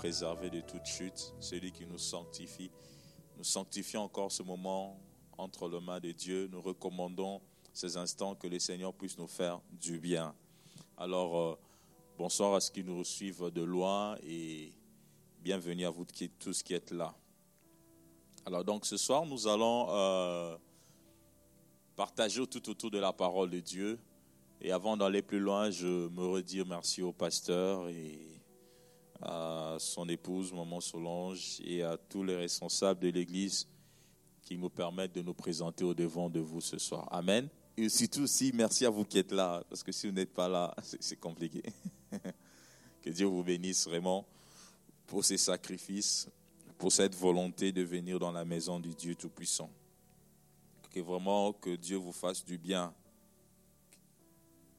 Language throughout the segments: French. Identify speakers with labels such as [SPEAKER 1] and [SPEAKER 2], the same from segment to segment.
[SPEAKER 1] préserver de toute chute, celui qui nous sanctifie. Nous sanctifions encore ce moment entre les mains de Dieu. Nous recommandons ces instants que le Seigneur puisse nous faire du bien. Alors, euh, bonsoir à ceux qui nous suivent de loin et bienvenue à vous tous qui êtes là. Alors, donc, ce soir, nous allons euh, partager tout autour de la parole de Dieu. Et avant d'aller plus loin, je me redire merci au pasteur et à son épouse, Maman Solange, et à tous les responsables de l'Église qui nous permettent de nous présenter au devant de vous ce soir. Amen. Et surtout aussi, merci à vous qui êtes là, parce que si vous n'êtes pas là, c'est compliqué. que Dieu vous bénisse vraiment pour ces sacrifices, pour cette volonté de venir dans la maison du Dieu Tout-Puissant. Que vraiment, que Dieu vous fasse du bien.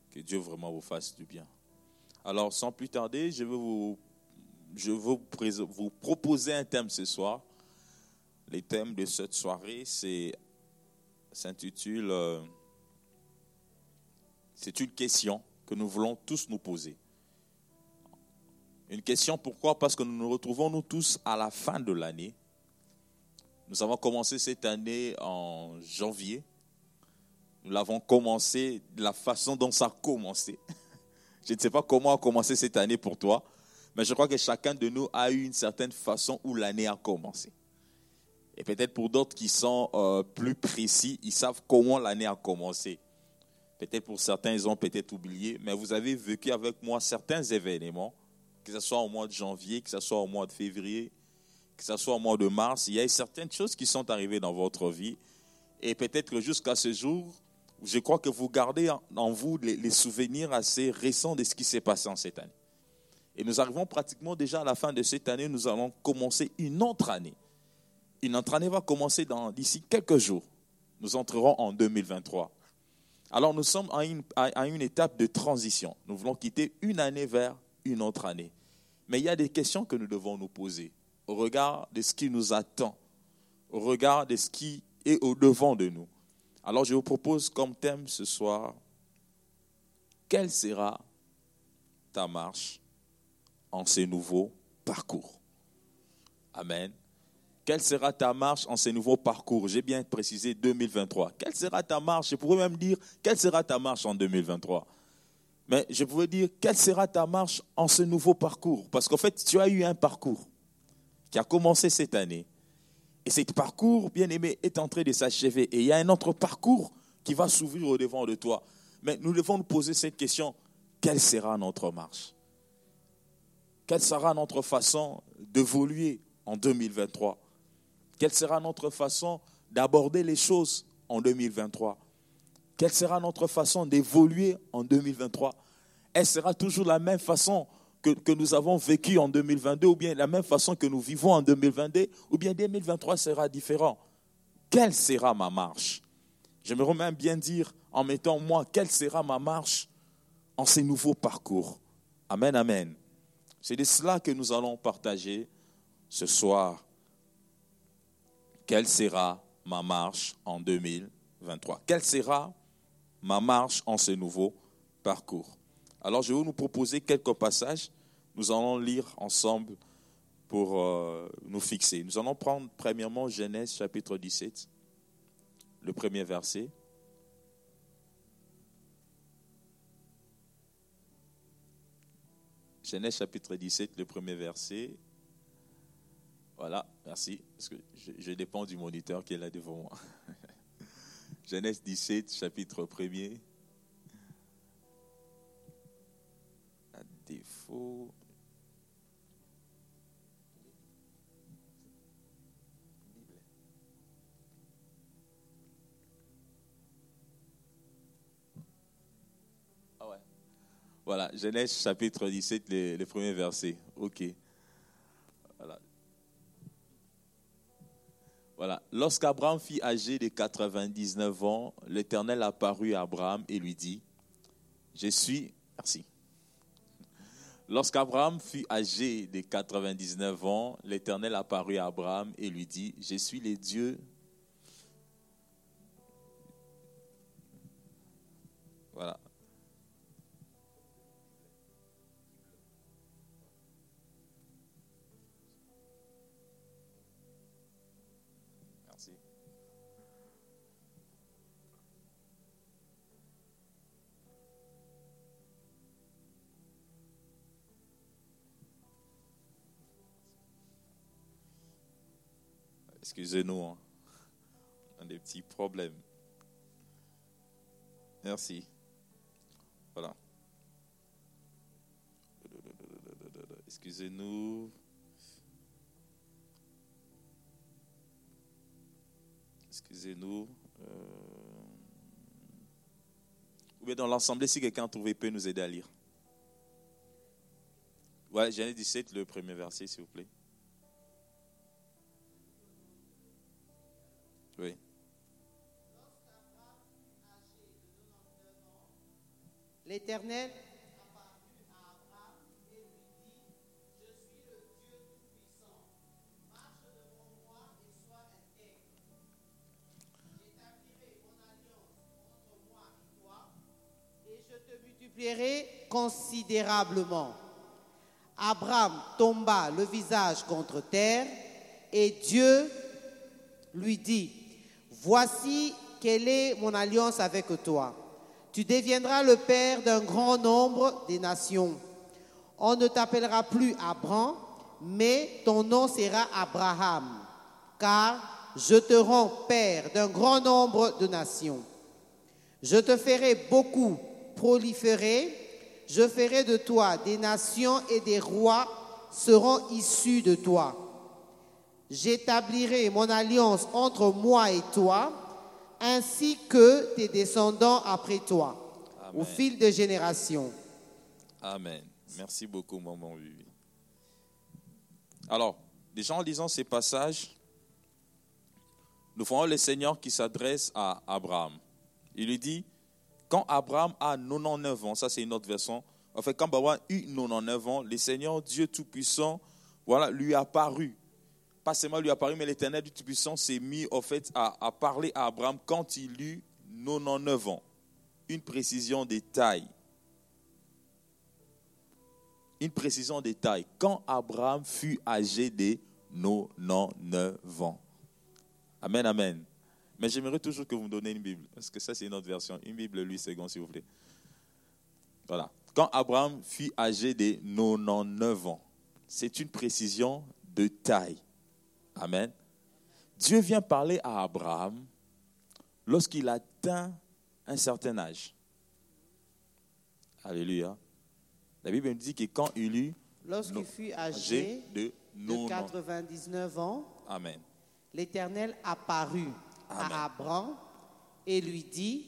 [SPEAKER 1] Que Dieu vraiment vous fasse du bien. Alors, sans plus tarder, je veux vous, je veux vous proposer un thème ce soir. Le thème de cette soirée, s'intitule euh, c'est une question que nous voulons tous nous poser. Une question pourquoi? Parce que nous nous retrouvons nous tous à la fin de l'année. Nous avons commencé cette année en janvier. Nous l'avons commencé de la façon dont ça a commencé. Je ne sais pas comment a commencé cette année pour toi, mais je crois que chacun de nous a eu une certaine façon où l'année a commencé. Et peut-être pour d'autres qui sont euh, plus précis, ils savent comment l'année a commencé. Peut-être pour certains, ils ont peut-être oublié, mais vous avez vécu avec moi certains événements, que ce soit au mois de janvier, que ce soit au mois de février, que ce soit au mois de mars. Il y a certaines choses qui sont arrivées dans votre vie. Et peut-être que jusqu'à ce jour, je crois que vous gardez en vous les, souvenirs assez récents de ce qui s'est passé en cette année. Et nous arrivons pratiquement déjà à la fin de cette année, nous allons commencer une autre année. Une autre année va commencer d'ici quelques jours. Nous entrerons en 2023. Alors nous sommes à une, étape de transition. Nous voulons quitter une année vers une autre année. Mais il y a des questions que nous devons nous poser au regard de ce qui nous attend, au regard de ce qui est au devant de nous. Alors je vous propose comme thème ce soir, quelle sera ta marche en ces nouveaux parcours Amen. Quelle sera ta marche en ces nouveaux parcours? J'ai bien précisé 2023. Quelle sera ta marche? Je pourrais même dire, quelle sera ta marche en 2023 Mais je pourrais dire, quelle sera ta marche en ce nouveau parcours? Parce qu'en fait, tu as eu un parcours qui a commencé cette année. Et ce parcours, bien aimé, est en train de s'achever. Et il y a un autre parcours qui va s'ouvrir au devant de toi. Mais nous devons nous poser cette question, quelle sera notre marche? Quelle sera notre façon d'évoluer en 2023 quelle sera notre façon d'aborder les choses en 2023 Quelle sera notre façon d'évoluer en 2023 Elle sera toujours la même façon que, nous avons vécu en 2022 ou bien la même façon que nous vivons en 2022 ou bien 2023 sera différent. Quelle sera ma marche? J'aimerais même bien dire en mettant moi, quelle sera ma marche en ces nouveaux parcours. Amen, amen. C'est de cela que nous allons partager ce soir quelle sera ma marche en 2023 Quelle sera ma marche en ce nouveau parcours? Alors je vais nous proposer quelques passages. Nous allons lire ensemble pour euh, nous fixer. Nous allons prendre premièrement Genèse chapitre 17, le premier verset. Genèse chapitre 17, le premier verset. Voilà, merci, parce que je, dépends du moniteur qui est là devant moi. Genèse 17, chapitre 1er. À défaut. Voilà, Genèse chapitre 17, les, les premiers versets. Ok. Voilà. Lorsqu'Abraham fit âgé de 99 ans, l'Éternel apparut à Abraham et lui dit, je suis, merci. Lorsqu'Abraham fut âgé de 99 ans, l'Éternel apparut à Abraham et lui dit, je suis le Dieu. Excusez-nous, hein. on a des petits problèmes. Merci. Voilà. Excusez-nous. Excusez-nous. Euh... Ou bien dans l'ensemble, si quelqu'un trouvé peut nous aider à lire. Ouais, Genèse 17, le premier verset, s'il vous plaît. Oui.
[SPEAKER 2] L'Éternel multiplierai considérablement. Abraham tomba le visage contre terre et Dieu lui dit, voici quelle est mon alliance avec toi. Tu deviendras le père d'un grand nombre des nations. On ne t'appellera plus Abraham, mais ton nom sera Abraham, car je te rends père d'un grand nombre de nations. Je te ferai beaucoup proliférer, je ferai de toi des nations et des rois seront issus de toi. J'établirai mon alliance entre moi et toi, ainsi que tes descendants après toi, au fil des générations.
[SPEAKER 1] Amen. Merci beaucoup, maman Vivi. Alors, déjà en lisant ces passages, nous voyons le Seigneur qui s'adresse à Abraham. Il lui dit, quand Abraham a 99 ans, ça c'est une autre version, en fait, quand Abraham a eu 99 ans, le Seigneur Dieu Tout-Puissant voilà, lui a apparu. Pas seulement lui a apparu, mais l'Éternel du Tout-Puissant s'est mis en fait, à, parler à Abraham quand il eut 99 ans. Une précision des tailles. Une précision des tailles. Quand Abraham fut âgé de 99 ans. Amen, amen. Mais j'aimerais toujours que vous me donniez une Bible, parce que ça, c'est une autre version. Une Bible, lui, second, s'il vous plaît. Voilà. Quand Abraham fut âgé de 99 ans, c'est une précision de taille. Amen. Dieu vient parler à Abraham lorsqu'il atteint un certain âge. Alléluia. La Bible me dit que quand il eut.
[SPEAKER 2] Lorsqu'il fut âgé, de, de 99 ans,
[SPEAKER 1] Amen.
[SPEAKER 2] l'Éternel apparut à Abraham et lui dit,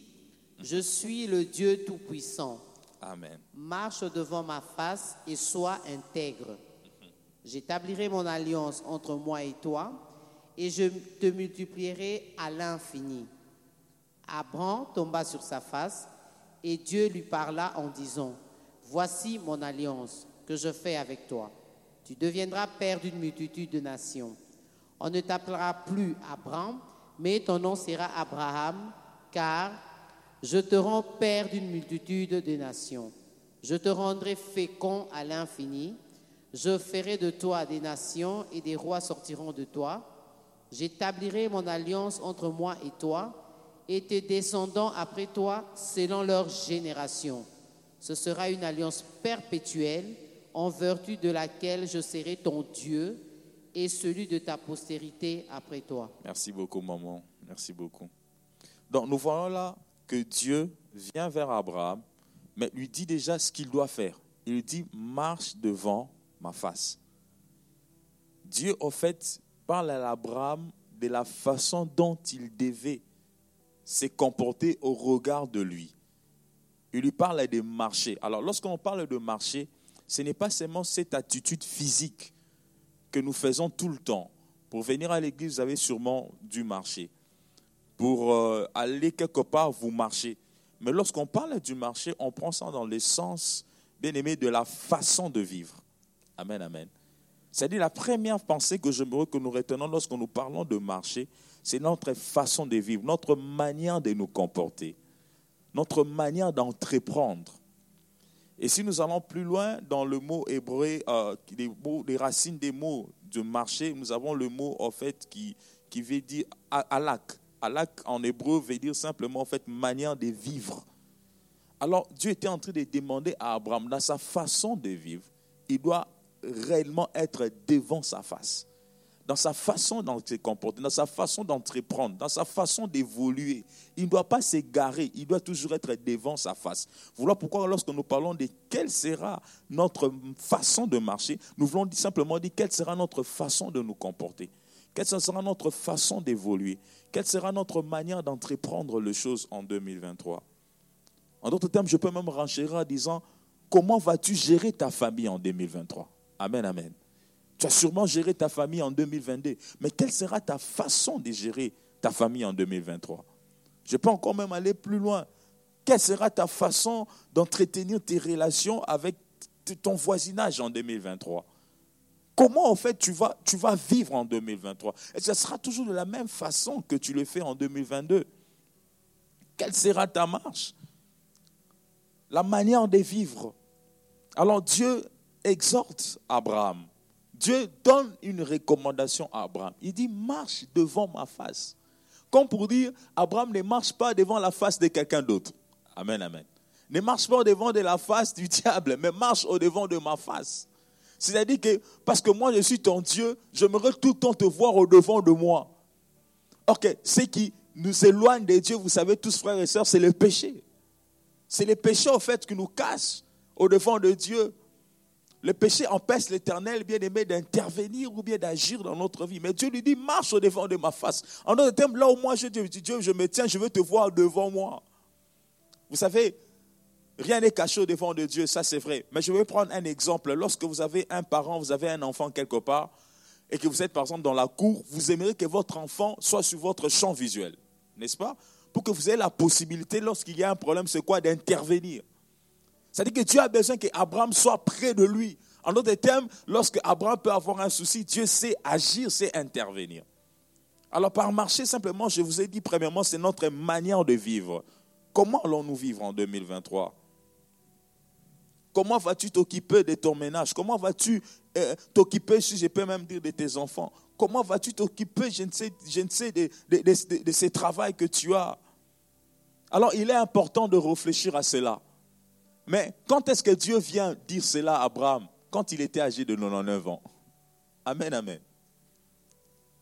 [SPEAKER 2] je suis le Dieu Tout-Puissant.
[SPEAKER 1] Amen.
[SPEAKER 2] Marche devant ma face et sois intègre. J'établirai mon alliance entre moi et toi et je te multiplierai à l'infini. Abraham tomba sur sa face et Dieu lui parla en disant, Voici mon alliance que je fais avec toi. Tu deviendras père d'une multitude de nations. On ne t'appellera plus Abraham, mais ton nom sera Abraham, car je te rends père d'une multitude de nations. Je te rendrai fécond à l'infini. Je ferai de toi des nations et des rois sortiront de toi. J'établirai mon alliance entre moi et toi et tes descendants après toi selon leur génération. Ce sera une alliance perpétuelle en vertu de laquelle je serai ton Dieu et celui de ta postérité après toi.
[SPEAKER 1] Merci beaucoup, maman. Merci beaucoup. Donc, nous voyons là que Dieu vient vers Abraham, mais lui dit déjà ce qu'il doit faire. Il dit, marche devant ma face. Dieu, en fait, parle à Abraham de la façon dont il devait se comporter au regard de lui. Il lui parle de marcher. Alors, lorsqu'on parle de marcher, ce n'est pas seulement cette attitude physique que nous faisons tout le temps. Pour venir à l'église, vous avez sûrement dû marcher. Pour euh, aller quelque part, vous marchez. Mais lorsqu'on parle du marché, on prend ça dans le sens, bien aimé, de la façon de vivre. Amen, amen. C'est-à-dire la première pensée que j'aimerais que nous retenons lorsque nous parlons de marché, c'est notre façon de vivre, notre manière de nous comporter, notre manière d'entreprendre. Et si nous allons plus loin dans le mot hébreu, euh, les, racines des mots de marché, nous avons le mot en fait qui, qui veut dire alak. Alak en hébreu veut dire simplement en fait manière de vivre. Alors Dieu était en train de demander à Abraham, dans sa façon de vivre, il doit réellement être devant sa face dans sa façon se comporter, dans sa façon d'entreprendre, dans sa façon d'évoluer. Il ne doit pas s'égarer, il doit toujours être devant sa face. Voilà pourquoi lorsque nous parlons de quelle sera notre façon de marcher, nous voulons simplement dire quelle sera notre façon de nous comporter, quelle sera notre façon d'évoluer, quelle sera notre manière d'entreprendre les choses en 2023. En d'autres termes, je peux même renchérir en disant, comment vas-tu gérer ta famille en 2023 Amen, amen. Tu as sûrement géré ta famille en 2022. Mais quelle sera ta façon de gérer ta famille en 2023 Je peux encore même aller plus loin. Quelle sera ta façon d'entretenir tes relations avec ton voisinage en 2023 Comment en fait tu vas, tu vas vivre en 2023 Et ce sera toujours de la même façon que tu le fais en 2022. Quelle sera ta marche? La manière de vivre. Alors Dieu exhorte Abraham Dieu donne une recommandation à Abraham. Il dit, marche devant ma face. Comme pour dire, Abraham ne marche pas devant la face de quelqu'un d'autre. Amen, amen. Ne marche pas devant de la face du diable, mais marche au devant de ma face. C'est-à-dire que, parce que moi je suis ton Dieu, j'aimerais tout le temps te voir au devant de moi. Ok, ce qui nous éloigne de Dieu, vous savez tous frères et sœurs, c'est le péché. C'est le péché au fait qui nous casse au devant de Dieu. Le péché empêche l'éternel, bien aimé, d'intervenir ou bien d'agir dans notre vie. Mais Dieu lui dit, marche au devant de ma face. En d'autres termes, là où moi je dis, Dieu, je me tiens, je veux te voir devant moi. Vous savez, rien n'est caché au devant de Dieu, ça c'est vrai. Mais je vais prendre un exemple. Lorsque vous avez un parent, vous avez un enfant quelque part, et que vous êtes par exemple dans la cour, vous aimeriez que votre enfant soit sur votre champ visuel, n'est-ce pas? Pour que vous ayez la possibilité, lorsqu'il y a un problème, c'est quoi D'intervenir. C'est-à-dire que Dieu a besoin qu'Abraham soit près de lui. En d'autres termes, lorsque Abraham peut avoir un souci, Dieu sait agir, sait intervenir. Alors par marcher simplement, je vous ai dit premièrement, c'est notre manière de vivre. Comment allons-nous vivre en 2023 Comment vas-tu t'occuper de ton ménage? Comment vas-tu euh, t'occuper, si je peux même dire, de tes enfants? Comment vas-tu t'occuper, je ne sais, je ne sais de, de, de, de ces travaux que tu as? Alors il est important de réfléchir à cela. Mais quand est-ce que Dieu vient dire cela à Abraham Quand il était âgé de 99 ans? Amen, amen.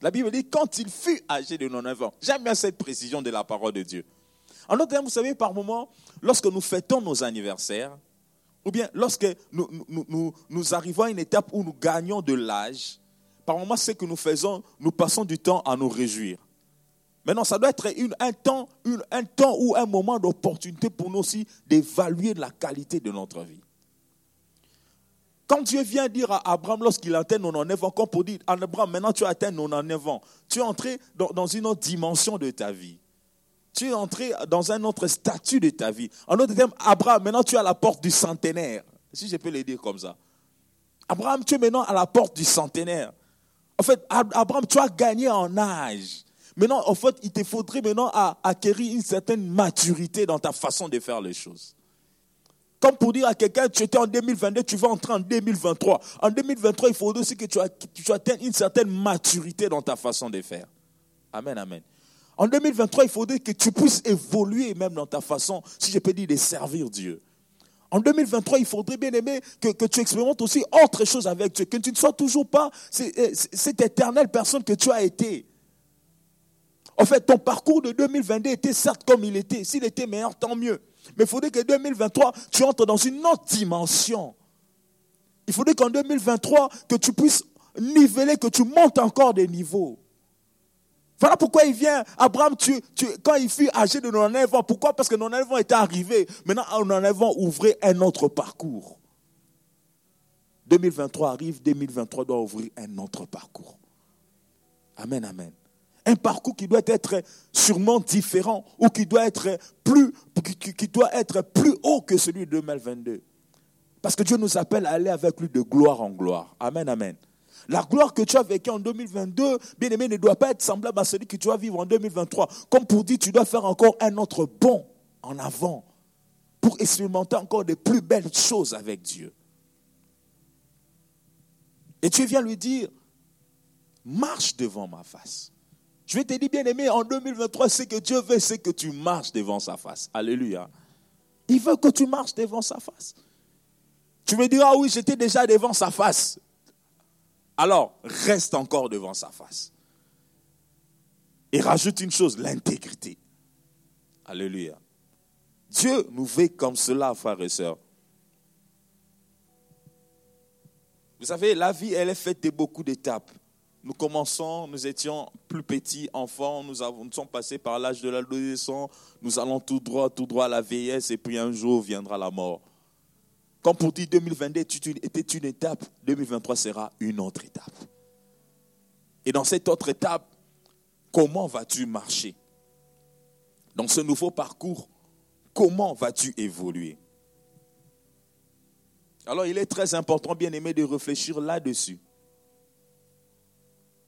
[SPEAKER 1] La Bible dit quand il fut âgé de 99 ans. J'aime bien cette précision de la parole de Dieu. En d'autres termes, vous savez, par moment, lorsque nous fêtons nos anniversaires, ou bien lorsque nous, nous, nous, arrivons à une étape où nous gagnons de l'âge, par moment, ce que nous faisons, nous passons du temps à nous réjouir. Maintenant, ça doit être un, temps, un temps ou un moment d'opportunité pour nous aussi d'évaluer la qualité de notre vie. Quand Dieu vient dire à Abraham lorsqu'il atteint 99 ans, comme pour dire, Abraham, maintenant tu as atteint 99 ans, tu es entré dans, une autre dimension de ta vie. Tu es entré dans un autre statut de ta vie. En d'autres termes, Abraham, maintenant tu es à la porte du centenaire. Si je peux le dire comme ça. Abraham, tu es maintenant à la porte du centenaire. En fait, Abraham, tu as gagné en âge. Maintenant, en fait, il te faudrait maintenant acquérir une certaine maturité dans ta façon de faire les choses. Comme pour dire à quelqu'un, tu étais en 2022, tu vas entrer en 2023. En 2023, il faudrait aussi que tu, atteignes une certaine maturité dans ta façon de faire. Amen, amen. En 2023, il faudrait que tu puisses évoluer même dans ta façon, si je peux dire, de servir Dieu. En 2023, il faudrait bien aimer que, que, tu expérimentes aussi autre chose avec Dieu, que tu ne sois toujours pas cette éternelle personne que tu as été. En fait, ton parcours de 2022 était certes comme il était. S'il était meilleur, tant mieux. Mais il faudrait que 2023, tu entres dans une autre dimension. Il faudrait qu'en 2023, que tu puisses niveler, que tu montes encore des niveaux. Voilà pourquoi il vient, Abraham, tu, quand il fut âgé de 99 ans, pourquoi? Parce que 99 ans était arrivé. Maintenant, 99 ans ouvrait un autre parcours. 2023 arrive, 2023 doit ouvrir un autre parcours. Amen, amen un parcours qui doit être sûrement différent ou qui doit être plus, haut que celui de 2022. Parce que Dieu nous appelle à aller avec lui de gloire en gloire. Amen, amen. La gloire que tu as vécue en 2022, bien aimé, ne doit pas être semblable à celui que tu vas vivre en 2023. Comme pour dire, tu dois faire encore un autre bond en avant pour expérimenter encore de plus belles choses avec Dieu. Et tu viens lui dire, marche devant ma face. Je vais te dire, bien aimé, en 2023, ce que Dieu veut, c'est que tu marches devant sa face. Alléluia. Il veut que tu marches devant sa face. Tu me diras, ah oui, j'étais déjà devant sa face. Alors, reste encore devant sa face. Et rajoute une chose, l'intégrité. Alléluia. Dieu nous veut comme cela, frères et sœurs. Vous savez, la vie, elle est faite de beaucoup d'étapes. Nous commençons, nous étions plus petits, enfants, nous, avons, nous sommes passés par l'âge de l'adolescence, nous allons tout droit, tout droit à la vieillesse, et puis un jour viendra la mort. Comme pour dire 2022 était une étape, 2023 sera une autre étape. Et dans cette autre étape, comment vas-tu marcher? Dans ce nouveau parcours, comment vas-tu évoluer? Alors il est très important, bien aimé, de réfléchir là-dessus.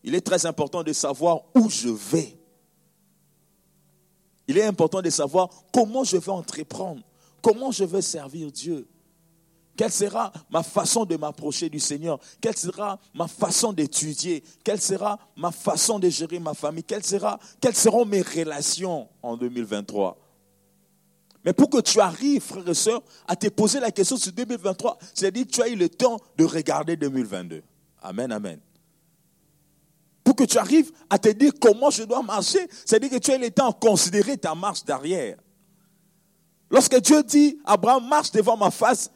[SPEAKER 1] Il est très important de savoir où je vais. Il est important de savoir comment je vais entreprendre, comment je vais servir Dieu. Quelle sera ma façon de m'approcher du Seigneur? Quelle sera ma façon d'étudier? Quelle sera ma façon de gérer ma famille? Quelle sera, Quelles seront mes relations en 2023 Mais pour que tu arrives, frères et sœurs, à te poser la question sur 2023, c'est-à-dire que tu as eu le temps de regarder 2022. Amen, amen. Pour que tu arrives à te dire comment je dois marcher, c'est-à-dire que tu as eu le temps de considérer ta marche derrière. Lorsque Dieu dit, Abraham, marche devant ma face,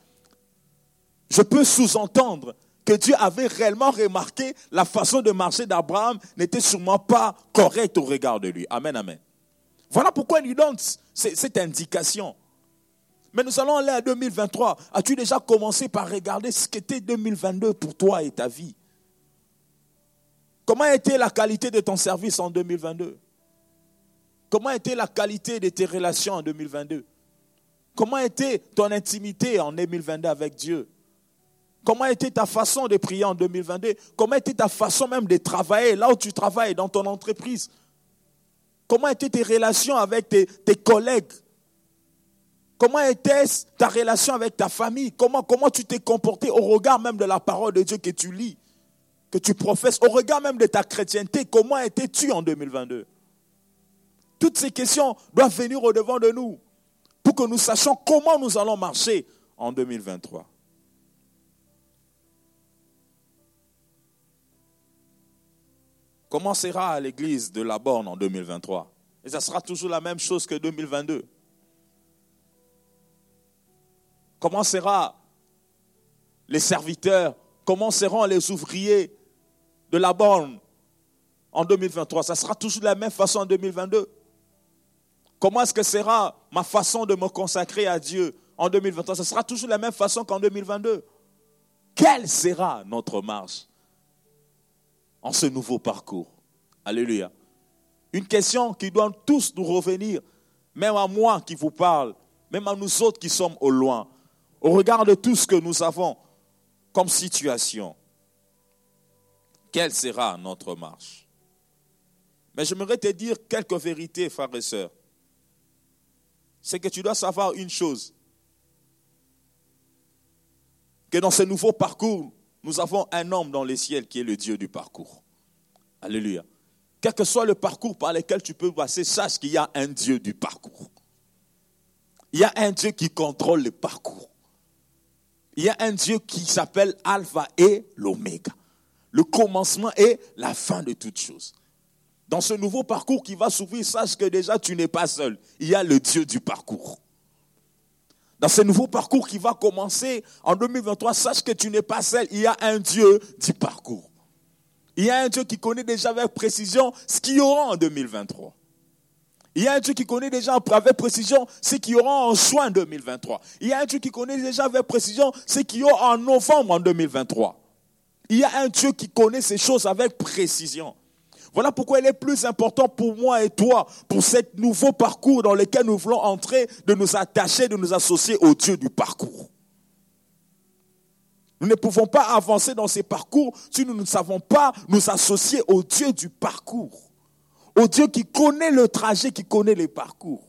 [SPEAKER 1] je peux sous-entendre que Dieu avait réellement remarqué la façon de marcher d'Abraham n'était sûrement pas correcte au regard de lui. Amen, amen. Voilà pourquoi il lui donne cette indication. Mais nous allons aller à 2023. As-tu déjà commencé par regarder ce qu'était 2022 pour toi et ta vie? Comment été la qualité de ton service en 2022 Comment été la qualité de tes relations en 2022 Comment été ton intimité en 2022 avec Dieu? Comment était ta façon de prier en 2022 Comment était ta façon même de travailler là où tu travailles, dans ton entreprise? Comment étaient tes relations avec tes, collègues? Comment était ta relation avec ta famille? Comment, comment tu t'es comporté au regard même de la parole de Dieu que tu lis, que tu professes, au regard même de ta chrétienté Comment étais-tu en 2022 Toutes ces questions doivent venir au devant de nous pour que nous sachions comment nous allons marcher en 2023. Comment sera l'église de la borne en 2023 Et ça sera toujours la même chose que 2022. Comment sera les serviteurs? Comment seront les ouvriers? De la borne en 2023 Ça sera toujours de la même façon en 2022. Comment est-ce que sera ma façon de me consacrer à Dieu en 2023 Ça sera toujours de la même façon qu'en 2022. Quelle sera notre marche en ce nouveau parcours? Alléluia. Une question qui doit tous nous revenir, même à moi qui vous parle, même à nous autres qui sommes au loin, au regard de tout ce que nous avons comme situation. Quelle sera notre marche? Mais j'aimerais te dire quelques vérités, frères et sœurs. C'est que tu dois savoir une chose, que dans ce nouveau parcours, nous avons un homme dans les ciels qui est le Dieu du parcours. Alléluia. Quel que soit le parcours par lequel tu peux passer, sache qu'il y a un Dieu du parcours. Il y a un Dieu qui contrôle le parcours. Il y a un Dieu qui s'appelle Alpha et l'Oméga. Le commencement et la fin de toutes choses. Dans ce nouveau parcours qui va s'ouvrir, sache que déjà tu n'es pas seul. Il y a le Dieu du parcours dans ce nouveau parcours qui va commencer en 2023, sache que tu n'es pas seul. Il y a un Dieu du parcours. Il y a un Dieu qui connaît déjà avec précision ce qu'il y aura en 2023. Il y a un Dieu qui connaît déjà avec précision ce qu'il y aura en juin 2023. Il y a un Dieu qui connaît déjà avec précision ce qu'il y aura en novembre en 2023. Il y a un Dieu qui connaît ces choses avec précision. Voilà pourquoi il est plus important pour moi et toi, pour ce nouveau parcours dans lequel nous voulons entrer, de nous attacher, de nous associer au Dieu du parcours. Nous ne pouvons pas avancer dans ces parcours si nous ne savons pas nous associer au Dieu du parcours, au Dieu qui connaît le trajet, qui connaît les parcours.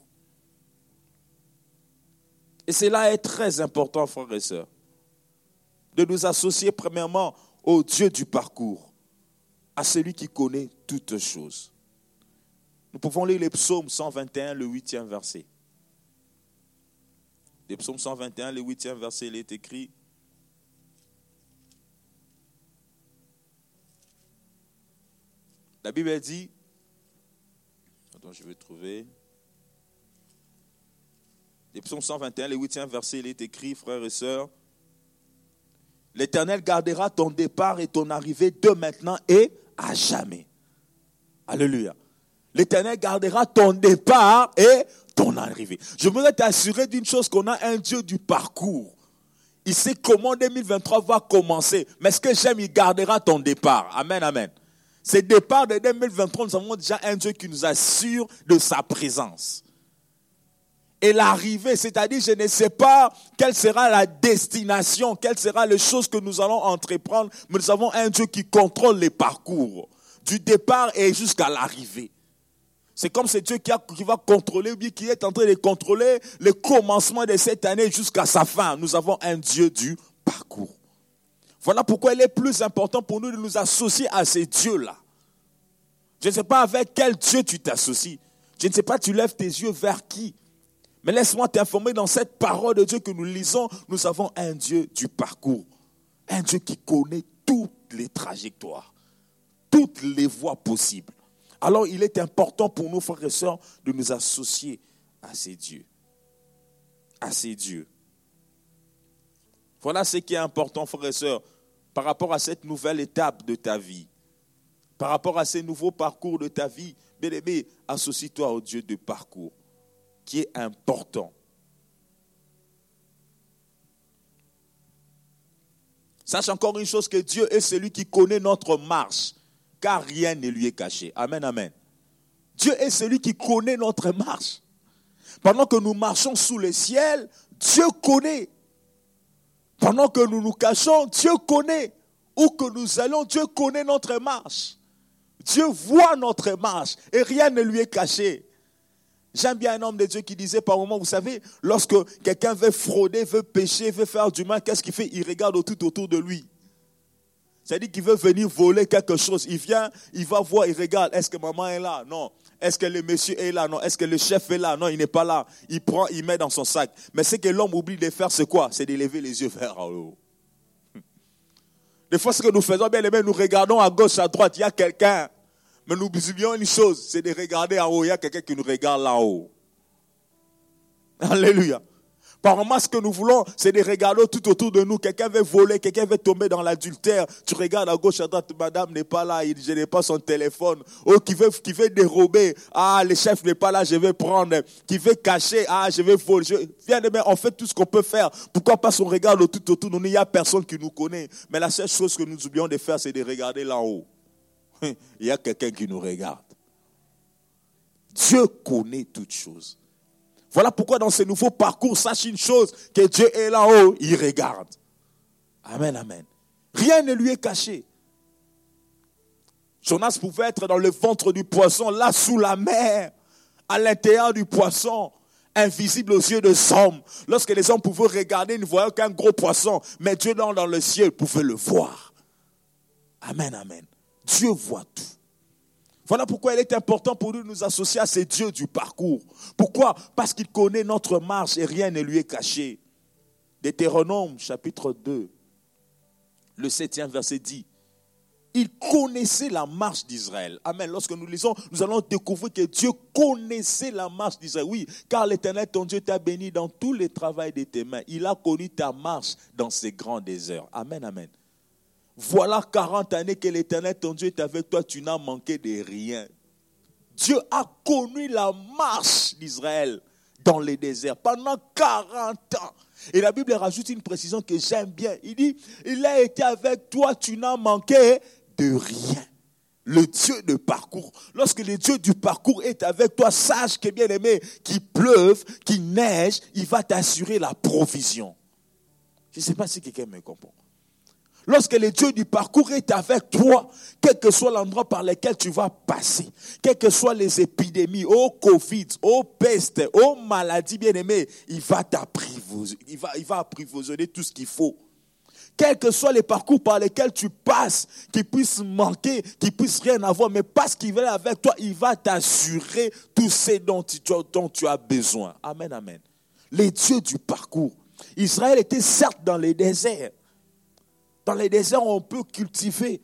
[SPEAKER 1] Et cela est très important, frères et sœurs, de nous associer premièrement au Dieu du parcours à celui qui connaît toutes choses. Nous pouvons lire les psaumes 121, le 8e verset. Les psaumes 121, le 8e verset, il est écrit La Bible dit, attends, je vais trouver. Les psaumes 121, le 8e verset, il est écrit, frères et sœurs, L'Éternel gardera ton départ et ton arrivée de maintenant et à jamais. Alléluia. L'Éternel gardera ton départ et ton arrivée. Je voudrais t'assurer d'une chose qu'on a un Dieu du parcours. Il sait comment 2023 va commencer. Mais ce que j'aime, il gardera ton départ. Amen, amen. Ce départ de 2023, nous avons déjà un Dieu qui nous assure de sa présence et l'arrivée, c'est-à-dire je ne sais pas quelle sera la destination, quelle sera les choses que nous allons entreprendre, mais nous avons un Dieu qui contrôle les parcours, du départ et jusqu'à l'arrivée. C'est comme ce Dieu qui, qui, va contrôler, ou bien qui est en train de contrôler le commencement de cette année jusqu'à sa fin. Nous avons un Dieu du parcours. Voilà pourquoi il est plus important pour nous de nous associer à ces dieux-là. Je ne sais pas avec quel Dieu tu t'associes. Je ne sais pas, tu lèves tes yeux vers qui? Mais laisse-moi t'informer, dans cette parole de Dieu que nous lisons, nous avons un Dieu du parcours. Un Dieu qui connaît toutes les trajectoires, toutes les voies possibles. Alors il est important pour nous, frères et sœurs, de nous associer à ces dieux. À ces dieux. Voilà ce qui est important, frères et sœurs, par rapport à cette nouvelle étape de ta vie. Par rapport à ces nouveaux parcours de ta vie, bien aimé, associe-toi au Dieu de parcours qui est important. Sache encore une chose que Dieu est celui qui connaît notre marche, car rien ne lui est caché. Amen, amen. Dieu est celui qui connaît notre marche. Pendant que nous marchons sous le ciel, Dieu connaît. Pendant que nous nous cachons, Dieu connaît. Où que nous allons, Dieu connaît notre marche. Dieu voit notre marche et rien ne lui est caché. J'aime bien un homme de Dieu qui disait par moment, vous savez, lorsque quelqu'un veut frauder, veut pécher, veut faire du mal, qu'est-ce qu'il fait? Il regarde tout autour de lui. C'est-à-dire qu'il veut venir voler quelque chose. Il vient, il va voir, il regarde, est-ce que maman est là? Non. Est-ce que le monsieur est là? Non. Est-ce que le chef est là? Non, il n'est pas là. Il prend, il met dans son sac. Mais ce que l'homme oublie de faire, c'est quoi? C'est de lever les yeux vers en haut. Des fois, ce que nous faisons, bien aimé, nous regardons à gauche, à droite, il y a quelqu'un. Mais nous oublions une chose, c'est de regarder en haut. Il y a quelqu'un qui nous regarde là-haut. Alléluia. Par moment, ce que nous voulons, c'est de regarder tout autour de nous. Quelqu'un veut voler, quelqu'un veut tomber dans l'adultère. Tu regardes à gauche, à droite, madame n'est pas là, je n'ai pas son téléphone. Oh, qui veut, qui veut dérober. Ah, le chef n'est pas là, je vais prendre. Qui veut cacher. Ah, je vais voler. Je... Viens demain, on fait tout ce qu'on peut faire. Pourquoi pas on regarde tout autour de nous, il n'y a personne qui nous connaît. Mais la seule chose que nous oublions de faire, c'est de regarder là-haut. il y a quelqu'un qui nous regarde. Dieu connaît toutes choses. Voilà pourquoi dans ce nouveau parcours, sache une chose, que Dieu est là-haut, il regarde. Amen, amen. Rien ne lui est caché. Jonas pouvait être dans le ventre du poisson, là sous la mer, à l'intérieur du poisson, invisible aux yeux des hommes. Lorsque les hommes pouvaient regarder, ils ne voyaient qu'un gros poisson, mais Dieu dans, dans le ciel pouvait le voir. Amen, amen. Dieu voit tout. Voilà pourquoi il est important pour nous de nous associer à ces dieux du parcours. Pourquoi? Parce qu'il connaît notre marche et rien ne lui est caché. Deutéronome chapitre 2, le septième verset dit, il connaissait la marche d'Israël. Amen. Lorsque nous lisons, nous allons découvrir que Dieu connaissait la marche d'Israël. Oui, car l'Éternel, ton Dieu, t'a béni dans tous les travaux de tes mains. Il a connu ta marche dans ces grands déserts. Amen, amen. Voilà 40 années que l'Éternel, ton Dieu, est avec toi, tu n'as manqué de rien. Dieu a connu la marche d'Israël dans les déserts pendant 40 ans. Et la Bible rajoute une précision que j'aime bien. Il dit, il a été avec toi, tu n'as manqué de rien. Le Dieu de parcours. Lorsque le Dieu du parcours est avec toi, sache que bien aimé, qu'il pleuve, qu'il neige, il va t'assurer la provision. Je ne sais pas si quelqu'un me comprend. Lorsque le Dieu du parcours est avec toi, quel que soit l'endroit par lequel tu vas passer, quelles que soient les épidémies, au Covid, au peste, aux maladies bien aimées, il va t'apprivoiser, il va, il va apprivoiser tout ce qu'il faut. quels que soient les parcours par lesquels tu passes, qui puissent manquer, qui puissent rien avoir, mais parce qu'il va avec toi, il va t'assurer tout ce dont tu, dont tu as besoin. Amen, amen. Les dieux du parcours. Israël était certes dans les déserts. Dans les déserts, on peut cultiver.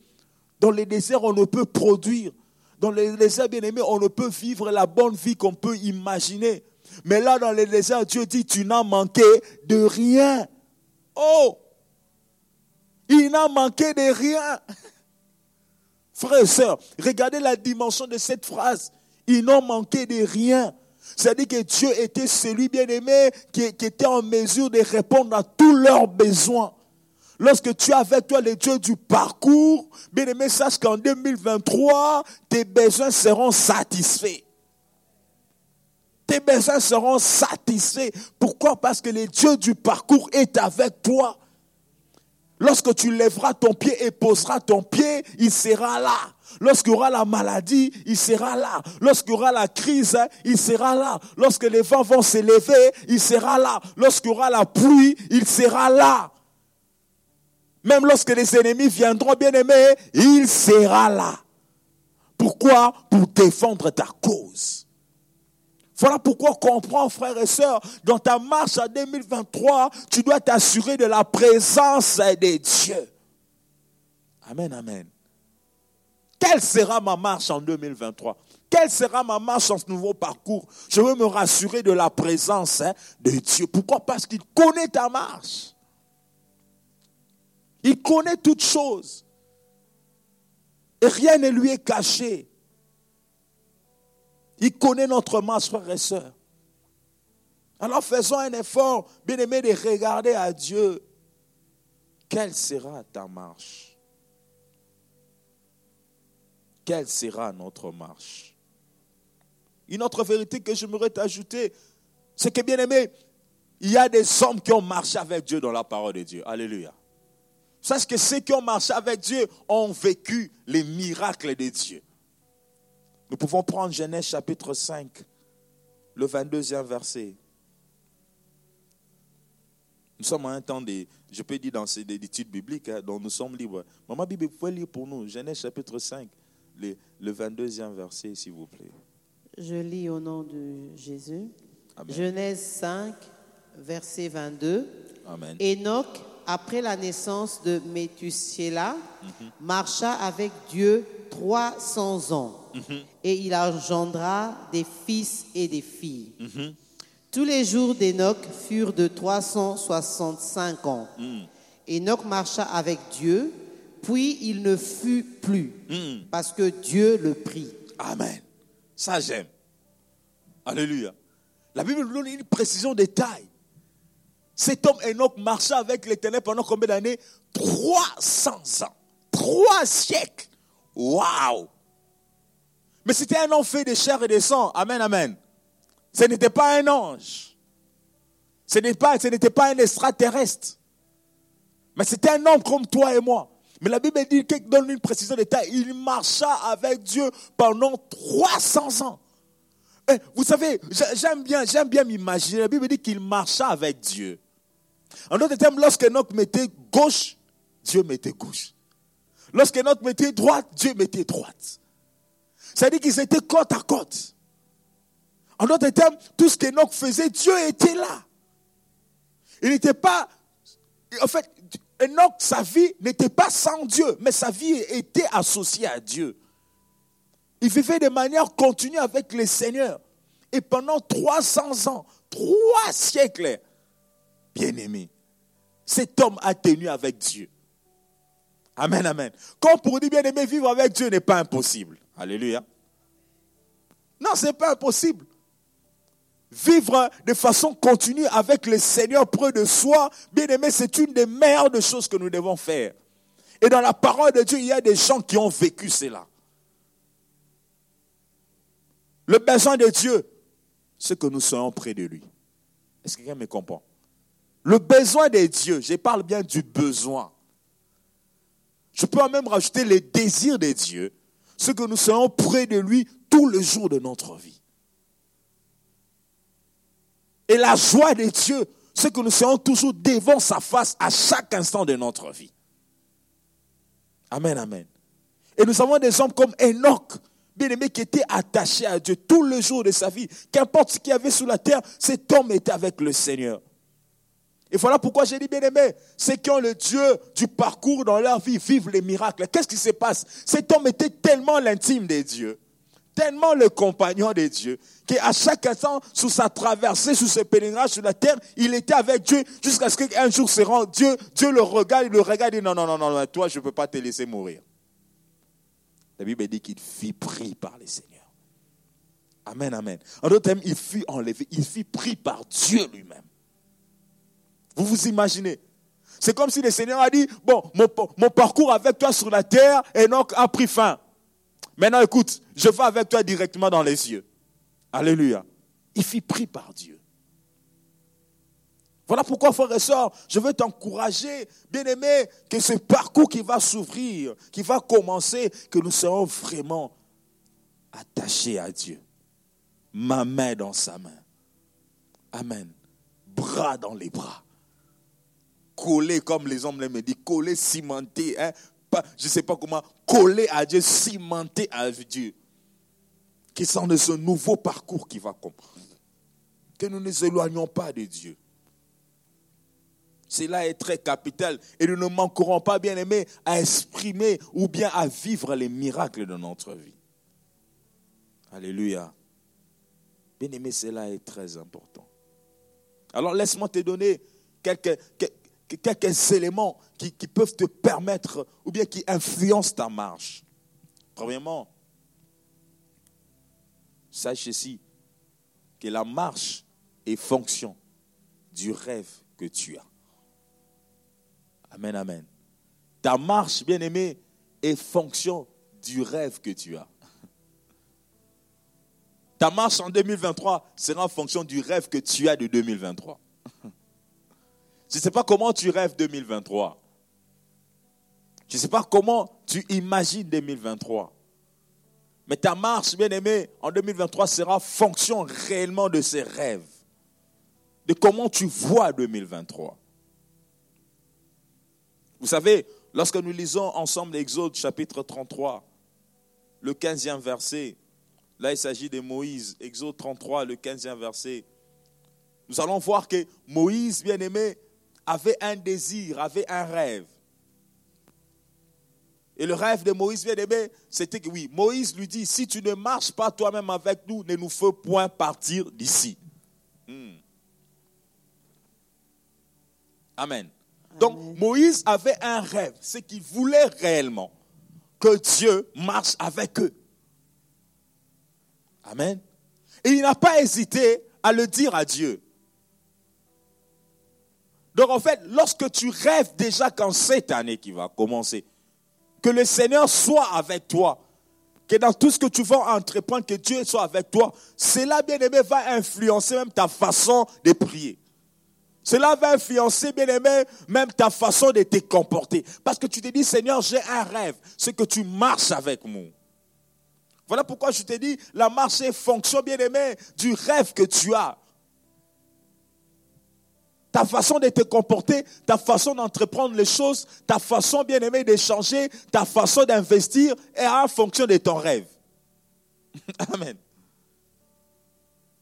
[SPEAKER 1] Dans les déserts, on ne peut produire. Dans les déserts, bien aimés, on ne peut vivre la bonne vie qu'on peut imaginer. Mais là, dans les déserts, Dieu dit, tu n'as manqué de rien. Oh, il n'a manqué de rien. Frères et sœurs, regardez la dimension de cette phrase. Ils n'ont manqué de rien. C'est-à-dire que Dieu était celui bien-aimé qui, était en mesure de répondre à tous leurs besoins. Lorsque tu as avec toi les dieux du parcours, bien-aimé, sache qu'en 2023, tes besoins seront satisfaits. Tes besoins seront satisfaits. Pourquoi? Parce que le Dieu du parcours est avec toi. Lorsque tu lèveras ton pied et poseras ton pied, il sera là. Lorsqu'il y aura la maladie, il sera là. Lorsqu'il y aura la crise, il sera là. Lorsque les vents vont s'élever, il sera là. Lorsqu'il y aura la pluie, il sera là. Même lorsque les ennemis viendront, bien aimés, il sera là. Pourquoi? Pour défendre ta cause. Voilà pourquoi comprends, frères et sœurs, dans ta marche en 2023, tu dois t'assurer de la présence de Dieu. Amen, amen. Quelle sera ma marche en 2023 Quelle sera ma marche en ce nouveau parcours? Je veux me rassurer de la présence hein, de Dieu. Pourquoi? Parce qu'il connaît ta marche. Il connaît toutes choses. Et rien ne lui est caché. Il connaît notre marche, frères et sœurs. Alors faisons un effort, bien aimé, de regarder à Dieu. Quelle sera ta marche? Quelle sera notre marche? Une autre vérité que j'aimerais t'ajouter, c'est que, bien aimé, il y a des hommes qui ont marché avec Dieu dans la parole de Dieu. Alléluia. Sache que ceux qui ont marché avec Dieu ont vécu les miracles de Dieu. Nous pouvons prendre Genèse chapitre 5, le 22e verset. Nous sommes en un temps de, je peux dire dans ces études bibliques, hein, dont nous sommes libres. Maman Bible, vous pouvez lire pour nous Genèse chapitre 5, le, 22e verset, s'il vous plaît.
[SPEAKER 2] Je lis au nom de Jésus. Genèse 5, verset 22. Amen. Enoch, après la naissance de Métusséla, mhm. marcha avec Dieu 300 ans et il engendra des fils et des filles. Tous les jours d'Enoch furent de 365 ans. Enoch marcha avec Dieu, puis il ne fut plus, parce que Dieu le prit.
[SPEAKER 1] Amen. Ça j'aime. Alléluia. La Bible nous donne une précision de taille. Cet homme Enoch marcha avec l'Éternel pendant combien d'années? 300 ans. Trois siècles. Waouh Mais c'était un homme fait de chair et de sang. Amen, amen. Ce n'était pas un ange. Ce n'était pas, un extraterrestre. Mais c'était un homme comme toi et moi. Mais la Bible dit donne une précision d'état. Il marcha avec Dieu pendant 300 ans. Vous savez, j'aime bien, j'aime bien m'imaginer. La Bible dit qu'il marcha avec Dieu. En d'autres termes, lorsque Enoch mettait gauche, Dieu mettait gauche. Lorsque notre mettait droite, Dieu mettait droite. C'est-à-dire qu'ils étaient côte à côte. En d'autres termes, tout ce qu'Enoch faisait, Dieu était là. Il n'était pas. En fait, Enoch, sa vie n'était pas sans Dieu, mais sa vie était associée à Dieu. Il vivait de manière continue avec le Seigneur. Et pendant 300 ans, trois siècles, bien aimé, cet homme a tenu avec Dieu. Amen, amen. Comme pour dire bien aimé, vivre avec Dieu n'est pas impossible. Alléluia. Non, ce n'est pas impossible. Vivre de façon continue avec le Seigneur près de soi, bien aimé, c'est une des meilleures choses que nous devons faire. Et dans la parole de Dieu, il y a des gens qui ont vécu cela. Le besoin de Dieu, c'est que nous soyons près de lui. Est-ce que quelqu'un me comprend? Le besoin de Dieu, je parle bien du besoin. Je peux même rajouter les désirs de Dieu, ce que nous soyons près de lui tous les jours de notre vie. Et la joie de Dieu, c'est que nous serons toujours devant sa face à chaque instant de notre vie. Amen, amen. Et nous avons des hommes comme Enoch, bien-aimé, qui était attaché à Dieu tout le jour de sa vie. Qu'importe ce qu'il y avait sur la terre, cet homme était avec le Seigneur. Et voilà pourquoi j'ai dit, bien-aimé, ceux qui ont le Dieu du parcours dans leur vie vivent les miracles. Qu'est-ce qui se passe? Cet homme était tellement l'intime des dieux, tellement le compagnon des dieux, qu'à chaque instant, sous sa traversée, sous ses pèlerinages sur la terre, il était avec Dieu jusqu'à ce qu'un jour se rende. Dieu, Dieu le regarde, il le regarde et dit, non, non, non, non, toi, je ne peux pas te laisser mourir. La Bible dit qu'il fut pris par le Seigneur. Amen, amen. En d'autres termes, il fut enlevé, il fut pris par Dieu lui-même. Vous vous imaginez C'est comme si le Seigneur a dit, bon, mon, parcours avec toi sur la terre, a pris fin. Maintenant, écoute, je vais avec toi directement dans les cieux. Alléluia. Il fut pris par Dieu. Voilà pourquoi, frère et soeur, je veux t'encourager, bien-aimé, que ce parcours qui va s'ouvrir, qui va commencer, que nous serons vraiment attachés à Dieu. Ma main dans sa main. Amen. Bras dans les bras. Collé, comme les hommes me disent, collé, cimenté. Hein? je ne sais pas comment, collé à Dieu, cimenté à Dieu. Qui sont de ce nouveau parcours qui va comprendre. Que nous ne nous éloignons pas de Dieu. Cela est très capital et nous ne manquerons pas, bien aimés, à exprimer ou bien à vivre les miracles de notre vie. Alléluia. Bien aimé, cela est très important. Alors laisse-moi te donner quelques, éléments qui, peuvent te permettre ou bien qui influencent ta marche. Premièrement, sache ici que la marche est fonction du rêve que tu as. Amen, amen. Ta marche, bien aimé, est fonction du rêve que tu as. Ta marche en 2023 sera en fonction du rêve que tu as de 2023. Je ne sais pas comment tu rêves 2023. Je ne sais pas comment tu imagines 2023. Mais ta marche, bien aimé, en 2023 sera fonction réellement de ces rêves. De comment tu vois 2023. Vous savez, lorsque nous lisons ensemble l'Exode chapitre 33, le 15e verset, là il s'agit de Moïse, Exode 33, le 15e verset, nous allons voir que Moïse, bien aimé, avait un désir, avait un rêve. Et le rêve de Moïse, bien aimé, c'était que oui, Moïse lui dit, si tu ne marches pas toi-même avec nous, ne nous fais point partir d'ici. Hmm. Amen. Donc Moïse avait un rêve, c'est qu'il voulait réellement que Dieu marche avec eux. Amen. Et il n'a pas hésité à le dire à Dieu. Donc en fait, lorsque tu rêves déjà qu'en cette année qui va commencer, que le Seigneur soit avec toi, que dans tout ce que tu vas entreprendre, que Dieu soit avec toi, cela, bien aimé, va influencer même ta façon de prier. Cela va influencer, bien aimé, même ta façon de te comporter. Parce que tu te dis, Seigneur, j'ai un rêve. C'est que tu marches avec moi. Voilà pourquoi je te dis, la marche est fonction, bien aimé, du rêve que tu as. Ta façon de te comporter, ta façon d'entreprendre les choses, ta façon, bien aimé, d'échanger, ta façon d'investir est en fonction de ton rêve. Amen.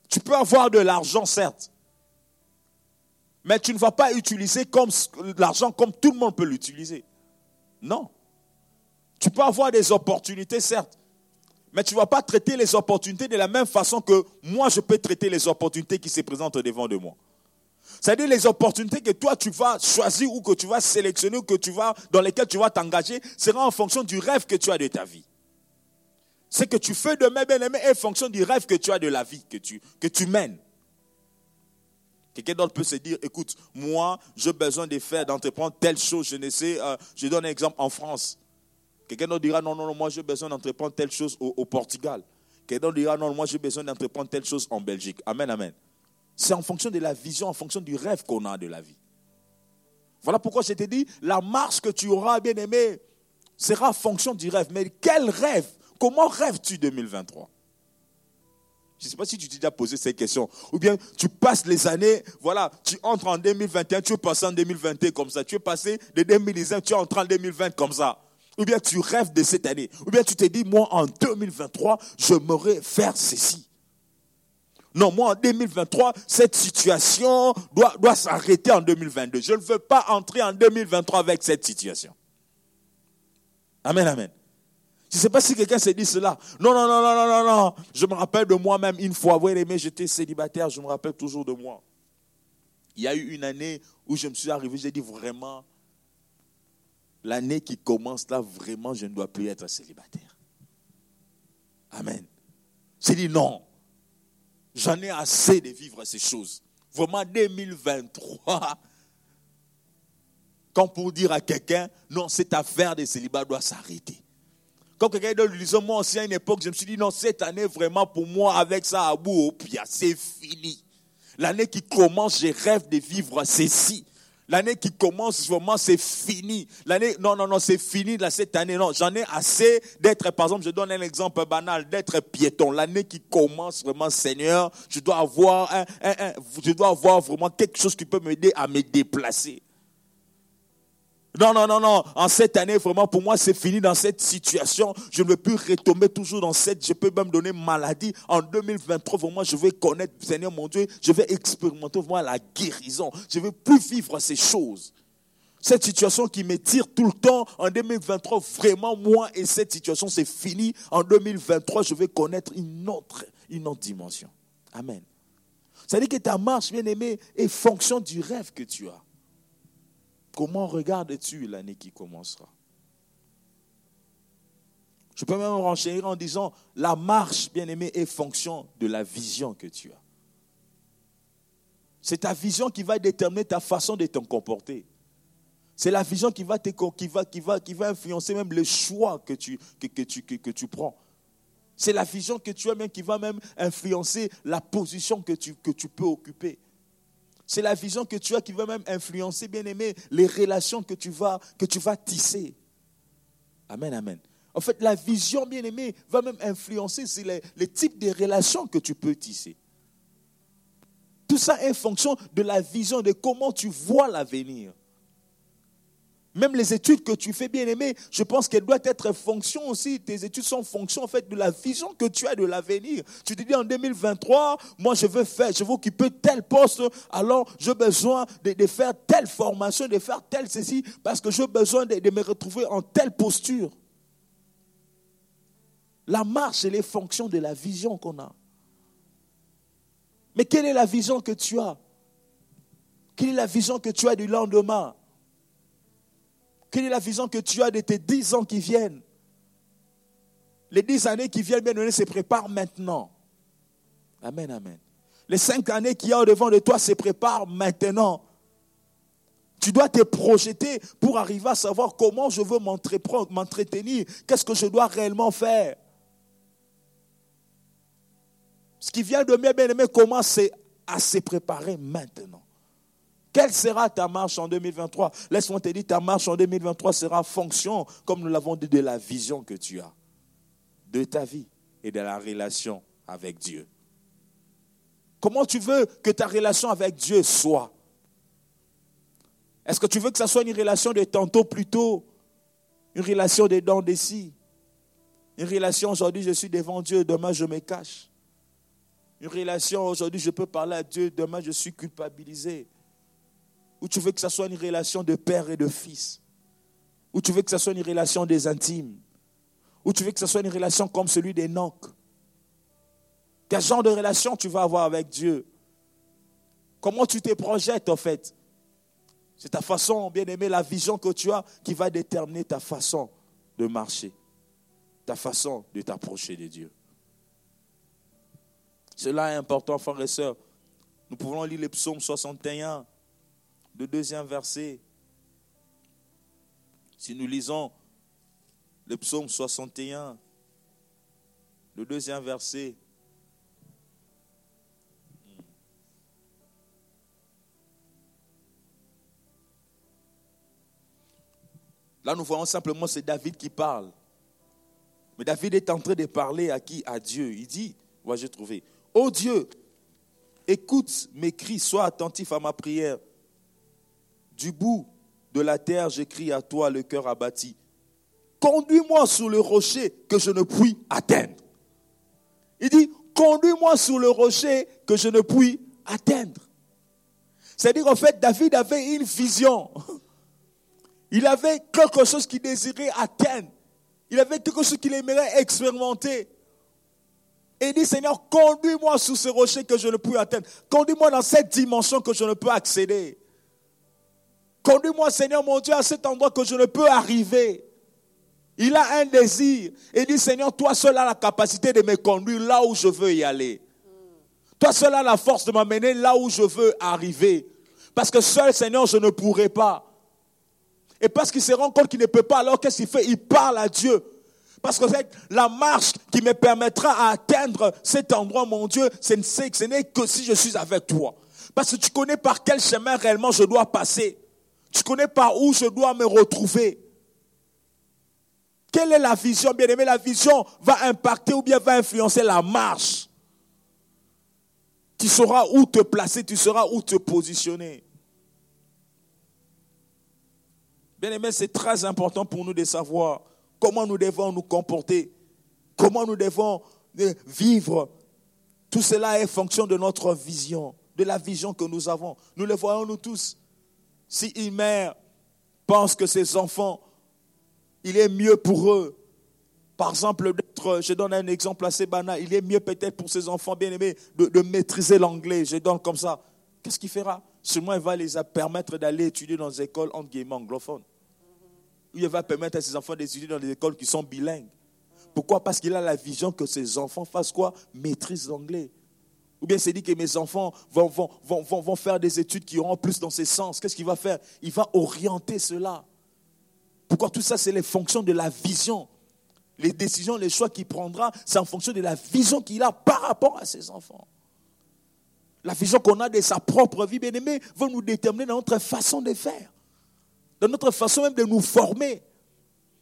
[SPEAKER 1] Tu peux avoir de l'argent, certes. Mais tu ne vas pas utiliser comme l'argent comme tout le monde peut l'utiliser. Non. Tu peux avoir des opportunités, certes. Mais tu ne vas pas traiter les opportunités de la même façon que moi, je peux traiter les opportunités qui se présentent devant de moi. C'est-à-dire les opportunités que toi tu vas choisir ou que tu vas sélectionner ou que tu vas, dans lesquelles tu vas t'engager sera en fonction du rêve que tu as de ta vie. Ce que tu fais demain, bien aimé, est en fonction du rêve que tu as de la vie que tu, que tu mènes. Quelqu'un d'autre peut se dire, écoute, moi, j'ai besoin de faire, d'entreprendre telle chose. Je ne sais, euh, je donne un exemple en France. Quelqu'un d'autre dira, non, non, non, moi, j'ai besoin d'entreprendre telle chose au, Portugal. Quelqu'un d'autre dira, non, moi, j'ai besoin d'entreprendre telle chose en Belgique. Amen, amen. C'est en fonction de la vision, en fonction du rêve qu'on a de la vie. Voilà pourquoi je t'ai dit, la marche que tu auras, bien aimé, sera en fonction du rêve. Mais quel rêve? Comment rêves-tu 2023 Je ne sais pas si tu t'es déjà posé cette question. Ou bien tu passes les années, voilà, tu entres en 2021, tu es passé en 2021 comme ça. Tu es passé de 2019, tu entres en 2020 comme ça. Ou bien tu rêves de cette année. Ou bien tu te dis, moi en 2023, je m'aurais faire ceci. Non, moi en 2023, cette situation doit, doit s'arrêter en 2022. Je ne veux pas entrer en 2023 avec cette situation. Amen, amen. Je ne sais pas si quelqu'un s'est dit cela. Non, non, non, non, non, non, non. Je me rappelle de moi-même une fois. Vous aimé, j'étais célibataire, je me rappelle toujours de moi. Il y a eu une année où je me suis arrivé, j'ai dit vraiment, l'année qui commence là, vraiment, je ne dois plus être célibataire. Amen. J'ai dit non. J'en ai assez de vivre ces choses. Vraiment, 2023, quand pour dire à quelqu'un, non, cette affaire de célibat doit s'arrêter. Quand quelqu'un d'autre lui disait, moi aussi à une époque, je me suis dit, non, cette année, vraiment, pour moi, avec ça à bout au pied, c'est fini. L'année qui commence, je rêve de vivre ceci. L'année qui commence, vraiment, c'est fini. L'année, non, non, non, c'est fini là, cette année. Non, j'en ai assez d'être, par exemple, je donne un exemple banal, d'être piéton. L'année qui commence, vraiment, Seigneur, je dois avoir un, je dois avoir vraiment quelque chose qui peut m'aider à me déplacer. Non, non, non, non. En cette année, vraiment, pour moi, c'est fini dans cette situation. Je ne veux plus retomber toujours dans cette, je peux même donner maladie. En 2023, vraiment, je vais connaître, Seigneur mon Dieu, je vais expérimenter vraiment la guérison. Je ne veux plus vivre ces choses. Cette situation qui me tire tout le temps, en 2023, vraiment, moi et cette situation, c'est fini. En 2023, je vais connaître une autre, une autre dimension. Amen. Ça veut dire que ta marche, bien aimé, est fonction du rêve que tu as. Comment regardes-tu l'année qui commencera? Je peux même renchérir en disant, la marche, bien aimé, est fonction de la vision que tu as. C'est ta vision qui va déterminer ta façon de te comporter. C'est la vision qui va, te, qui, va, qui, va, qui va influencer même les choix que tu, prends. C'est la vision que tu as même qui va même influencer la position que tu peux occuper. C'est la vision que tu as qui va même influencer, bien aimé, les relations que tu vas, que tu vas tisser. Amen, amen. En fait, la vision, bien aimé, va même influencer les, les types de relations que tu peux tisser. Tout ça est fonction de la vision, de comment tu vois l'avenir. Même les études que tu fais, bien aimé, je pense qu'elles doivent être fonction aussi. Tes études sont fonction en fait de la vision que tu as de l'avenir. Tu te dis en 2023, moi je veux faire, je veux occuper tel poste, alors j'ai besoin de, faire telle formation, de faire tel ceci, parce que j'ai besoin de, de, me retrouver en telle posture. La marche, elle est fonction de la vision qu'on a. Mais quelle est la vision que tu as? Quelle est la vision que tu as du lendemain? Quelle est la vision que tu as de tes dix ans qui viennent? Les dix années qui viennent, bien se préparent maintenant. Amen, amen. Les cinq années qui y a devant de toi se préparent maintenant. Tu dois te projeter pour arriver à savoir comment je veux m'entretenir, qu'est-ce que je dois réellement faire? Ce qui vient de mes bien-aimés commence à se préparer maintenant. Quelle sera ta marche en 2023 Laisse-moi te dire, ta marche en 2023 sera fonction, comme nous l'avons dit, de la vision que tu as, de ta vie et de la relation avec Dieu. Comment tu veux que ta relation avec Dieu soit? Est-ce que tu veux que ça soit une relation de tantôt plutôt Une relation des dents d'ici Une relation aujourd'hui, je suis devant Dieu, demain je me cache? Une relation aujourd'hui, je peux parler à Dieu, demain je suis culpabilisé? Ou tu veux que ce soit une relation de père et de fils. Ou tu veux que ce soit une relation des intimes. Ou tu veux que ce soit une relation comme celui d'Enoch. Quel genre de relation tu vas avoir avec Dieu? Comment tu te projettes en fait? C'est ta façon, bien aimé, la vision que tu as qui va déterminer ta façon de marcher, ta façon de t'approcher de Dieu. Cela est important, frères et sœurs. Nous pouvons lire le psaume 61 le deuxième verset. Si nous lisons le psaume 61, le deuxième verset, Là, nous voyons simplement c'est David qui parle. Mais David est en train de parler à qui? À Dieu. Il dit, moi j'ai trouvé, Ô Dieu, écoute mes cris, sois attentif à ma prière. Du bout de la terre, j'écris à toi, le cœur abattu. Conduis-moi sur le rocher que je ne puis atteindre. Il dit, conduis-moi sur le rocher que je ne puis atteindre. C'est-à-dire, en fait, David avait une vision. Il avait quelque chose qu'il désirait atteindre. Il avait quelque chose qu'il aimerait expérimenter. Et il dit, Seigneur, conduis-moi sur ce rocher que je ne peux atteindre. Conduis-moi dans cette dimension que je ne peux accéder. Conduis-moi, Seigneur mon Dieu, à cet endroit que je ne peux arriver. Il a un désir. Et dit, Seigneur, toi seul as la capacité de me conduire là où je veux y aller. Toi seul as la force de m'amener là où je veux arriver. Parce que seul, Seigneur, je ne pourrai pas. Et parce qu'il se rend compte qu'il ne peut pas, alors qu'est-ce qu'il fait? Il parle à Dieu. Parce que la marche qui me permettra d'atteindre cet endroit, mon Dieu, ce n'est que si je suis avec toi. Parce que tu connais par quel chemin réellement je dois passer. Tu connais par où je dois me retrouver. Quelle est la vision, bien aimé La vision va impacter ou bien va influencer la marche. Tu sauras où te placer, tu sauras où te positionner. Bien aimé, c'est très important pour nous de savoir comment nous devons nous comporter, comment nous devons euh, vivre. Tout cela est fonction de notre vision, de la vision que nous avons. Nous le voyons nous tous. Si une mère pense que ses enfants, il est mieux pour eux, par exemple, je donne un exemple assez banal, il est mieux peut-être pour ses enfants bien-aimés de, de, maîtriser l'anglais, je donne comme ça. Qu'est-ce qu'il fera? Seulement, il va les permettre d'aller étudier dans des écoles entre guillemets anglophones il va permettre à ses enfants d'étudier dans des écoles qui sont bilingues. Pourquoi? Parce qu'il a la vision que ses enfants fassent quoi? Maîtrisent l'anglais. Ou bien c'est dit que mes enfants vont, vont, vont, vont, faire des études qui auront plus dans ces sens. Qu'est-ce qu'il va faire? Il va orienter cela. Pourquoi tout ça, c'est les fonctions de la vision? Les décisions, les choix qu'il prendra, c'est en fonction de la vision qu'il a par rapport à ses enfants. La vision qu'on a de sa propre vie, bien aimé, va nous déterminer dans notre façon de faire dans notre façon même de nous former,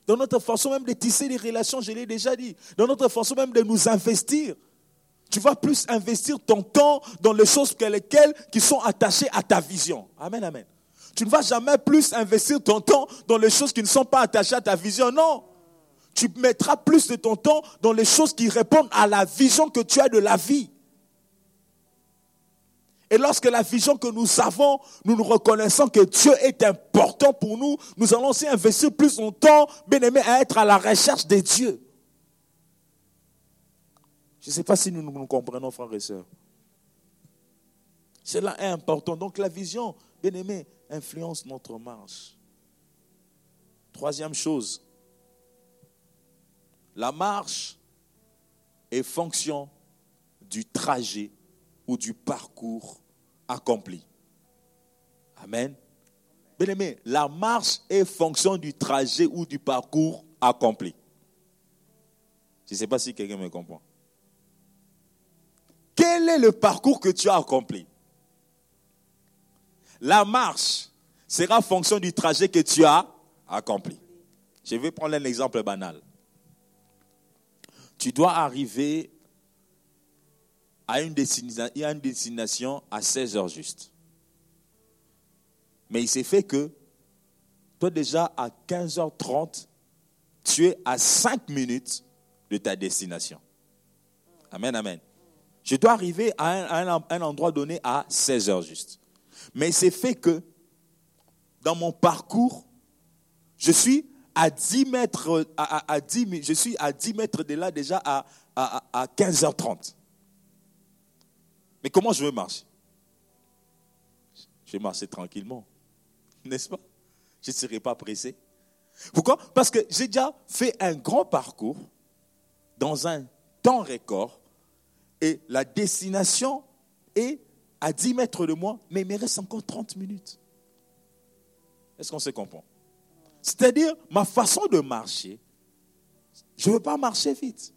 [SPEAKER 1] dans notre façon même de tisser des relations, je l'ai déjà dit, dans notre façon même de nous investir. Tu vas plus investir ton temps dans les choses qui sont attachées à ta vision. Amen, amen. Tu ne vas jamais plus investir ton temps dans les choses qui ne sont pas attachées à ta vision. Non. Tu mettras plus de ton temps dans les choses qui répondent à la vision que tu as de la vie. Et lorsque la vision que nous avons, nous nous reconnaissons que Dieu est important pour nous, nous allons aussi investir plus de temps, bien aimé, à être à la recherche de Dieu. Je ne sais pas si nous nous comprenons, frères et sœurs. Cela est important. Donc la vision, bien aimé, influence notre marche. Troisième chose, la marche est fonction du trajet ou du parcours accompli. Amen. Bien aimé, la marche est fonction du trajet ou du parcours accompli. Je ne sais pas si quelqu'un me comprend. Quel est le parcours que tu as accompli? La marche sera fonction du trajet que tu as accompli. Je vais prendre un exemple banal. Tu dois arriver à une destination, à 16 heures juste. Mais il s'est fait que toi déjà à 15h30, tu es à 5 minutes de ta destination. Amen, amen. Je dois arriver à un, endroit donné à 16 heures juste. Mais il s'est fait que dans mon parcours, je suis à 10 mètres, à, 10, je suis à 10 mètres de là déjà à, à 15h30. Mais comment je veux marcher? Je vais marcher tranquillement, n'est-ce pas? Je ne serai pas pressé. Pourquoi? Parce que j'ai déjà fait un grand parcours dans un temps record et la destination est à 10 mètres de moi, mais il me reste encore 30 minutes. Est-ce qu'on se comprend? C'est-à-dire, ma façon de marcher, je ne veux pas marcher vite.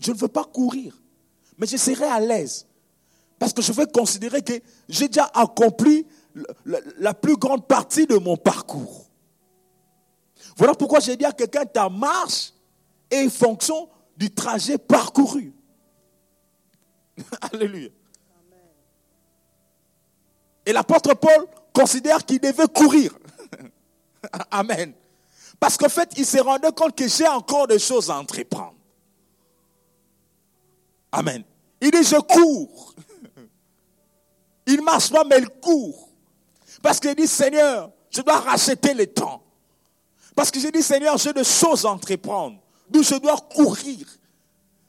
[SPEAKER 1] Je ne veux pas courir. Mais je serai à l'aise. Parce que je vais considérer que j'ai déjà accompli la plus grande partie de mon parcours. Voilà pourquoi j'ai dit à quelqu'un, ta marche est fonction du trajet parcouru. Alléluia. Et l'apôtre Paul considère qu'il devait courir. Amen. Parce qu'en fait, il s'est rendu compte que j'ai encore des choses à entreprendre. Amen. Il dit, je cours. Il marche pas, mais il court. Parce qu'il dit, Seigneur, je dois racheter le temps. Parce que j'ai dit, Seigneur, j'ai des choses à entreprendre. D'où je dois courir.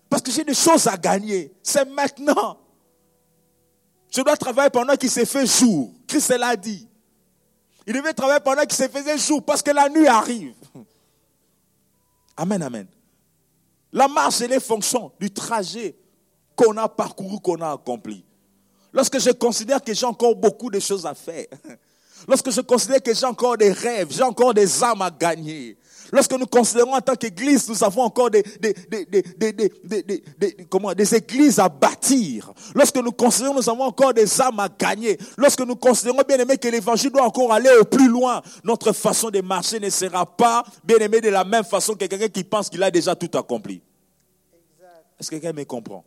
[SPEAKER 1] Parce que j'ai des choses à gagner. C'est maintenant. Je dois travailler pendant qu'il s'est fait jour. Christ l'a dit. Il devait travailler pendant qu'il se faisait jour parce que la nuit arrive. Amen, amen. La marche et les fonctions du trajet qu'on a parcouru, qu'on a accompli. Lorsque je considère que j'ai encore beaucoup de choses à faire, lorsque je considère que j'ai encore des rêves, j'ai encore des âmes à gagner, lorsque nous considérons en tant qu'église, nous avons encore des, des, des, comment, des églises à bâtir, lorsque nous considérons nous avons encore des âmes à gagner, lorsque nous considérons bien aimé que l'évangile doit encore aller au plus loin, notre façon de marcher ne sera pas bien aimé de la même façon que quelqu'un qui pense qu'il a déjà tout accompli. Est-ce que quelqu'un me comprend?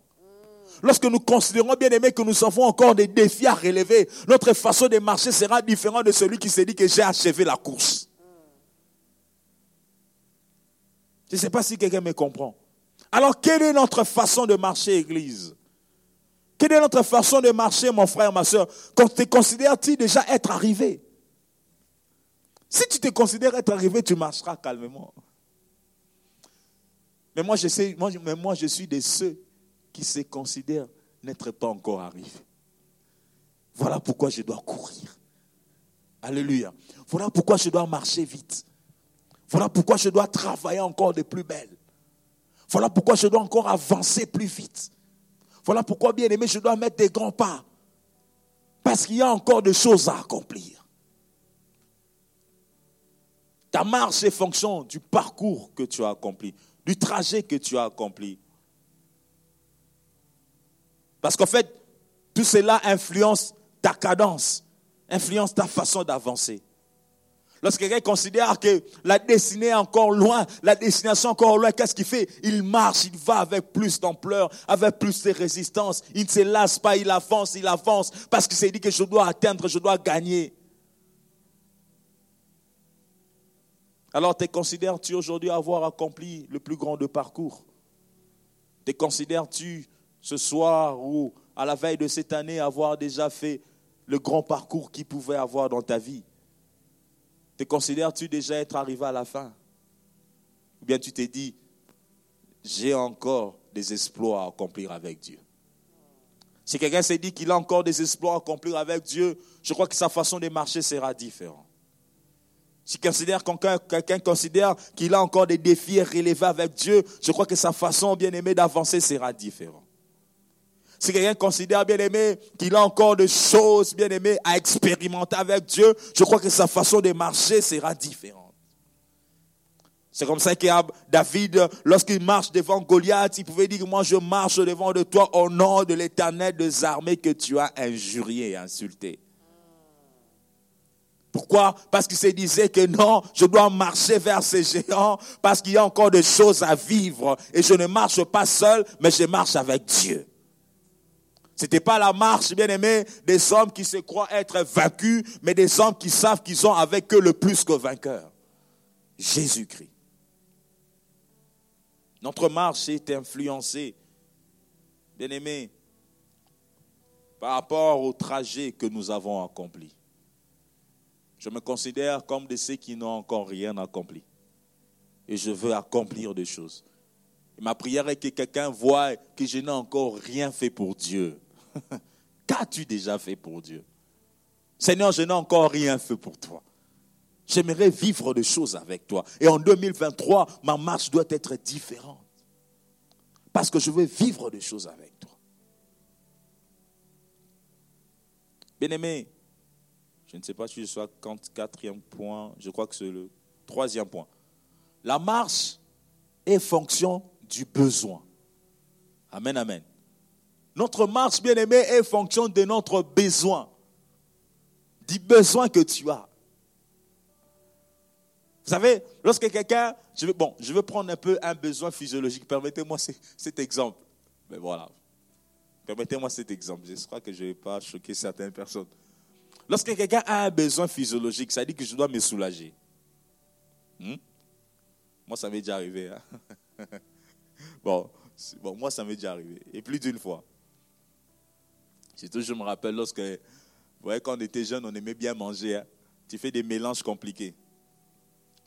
[SPEAKER 1] Lorsque nous considérons bien aimé que nous avons encore des défis à relever, notre façon de marcher sera différente de celui qui s'est dit que j'ai achevé la course. Je ne sais pas si quelqu'un me comprend. Alors, quelle est notre façon de marcher, Église? Quelle est notre façon de marcher, mon frère, ma soeur? Quand te considères-tu déjà être arrivé? Si tu te considères être arrivé, tu marcheras calmement. Mais moi, je sais, mais moi, je suis de ceux qui se considèrent n'être pas encore arrivés. Voilà pourquoi je dois courir. Alléluia. Voilà pourquoi je dois marcher vite. Voilà pourquoi je dois travailler encore de plus belle. Voilà pourquoi je dois encore avancer plus vite. Voilà pourquoi, bien aimé, je dois mettre des grands pas. Parce qu'il y a encore des choses à accomplir. Ta marche est fonction du parcours que tu as accompli, du trajet que tu as accompli. Parce qu'en fait, tout cela influence ta cadence, influence ta façon d'avancer. Lorsque quelqu'un considère que la destinée est encore loin, la destination est encore loin, qu'est-ce qu'il fait? Il marche, il va avec plus d'ampleur, avec plus de résistance. Il ne se lasse pas, il avance, il avance, parce qu'il s'est dit que je dois atteindre, je dois gagner. Alors, te considères-tu aujourd'hui avoir accompli le plus grand de parcours? Te considères-tu ce soir ou à la veille de cette année avoir déjà fait le grand parcours qu'il pouvait avoir dans ta vie? Te considères-tu déjà être arrivé à la fin? Ou bien tu t'es dit, j'ai encore des exploits à accomplir avec Dieu? Si quelqu'un s'est dit qu'il a encore des exploits à accomplir avec Dieu, je crois que sa façon de marcher sera différente. Si quelqu'un considère qu'il a encore des défis à relever avec Dieu, je crois que sa façon bien aimée d'avancer sera différente. Si quelqu'un considère, bien aimé, qu'il a encore des choses, bien aimé, à expérimenter avec Dieu, je crois que sa façon de marcher sera différente. C'est comme ça que David, lorsqu'il marche devant Goliath, il pouvait dire, moi je marche devant de toi au nom de l'éternel des armées que tu as injurié et insulté. Pourquoi? Parce qu'il se disait que non, je dois marcher vers ces géants parce qu'il y a encore des choses à vivre et je ne marche pas seul, mais je marche avec Dieu. Ce n'était pas la marche, bien aimé, des hommes qui se croient être vaincus, mais des hommes qui savent qu'ils ont avec eux le plus que vainqueur. Jésus-Christ. Notre marche est influencée, bien aimé, par rapport au trajet que nous avons accompli. Je me considère comme de ceux qui n'ont encore rien accompli. Et je veux accomplir des choses. ma prière est que quelqu'un voie que je n'ai encore rien fait pour Dieu. Qu'as-tu déjà fait pour Dieu? Seigneur, je n'ai encore rien fait pour toi. J'aimerais vivre des choses avec toi. Et en 2023, ma marche doit être différente. Parce que je veux vivre des choses avec toi. Bien-aimé, je ne sais pas si je suis quatrième point, je crois que c'est le troisième point. La marche est fonction du besoin. Amen, amen. Notre marche, bien aimé, est fonction de notre besoin. Du besoin que tu as. Vous savez, lorsque quelqu'un, je veux, bon, je veux prendre un peu un besoin physiologique, permettez-moi cet exemple. Mais voilà. Permettez-moi cet exemple. J'espère que je ne vais pas choquer certaines personnes. Lorsque quelqu'un a un besoin physiologique, ça dit que je dois me soulager. Hmm? Moi, ça m'est déjà arrivé. Hein. bon, bon, moi, ça m'est déjà arrivé. Et plus d'une fois. Je me rappelle lorsque, vous quand on était jeune, on aimait bien manger. Hein. Tu fais des mélanges compliqués.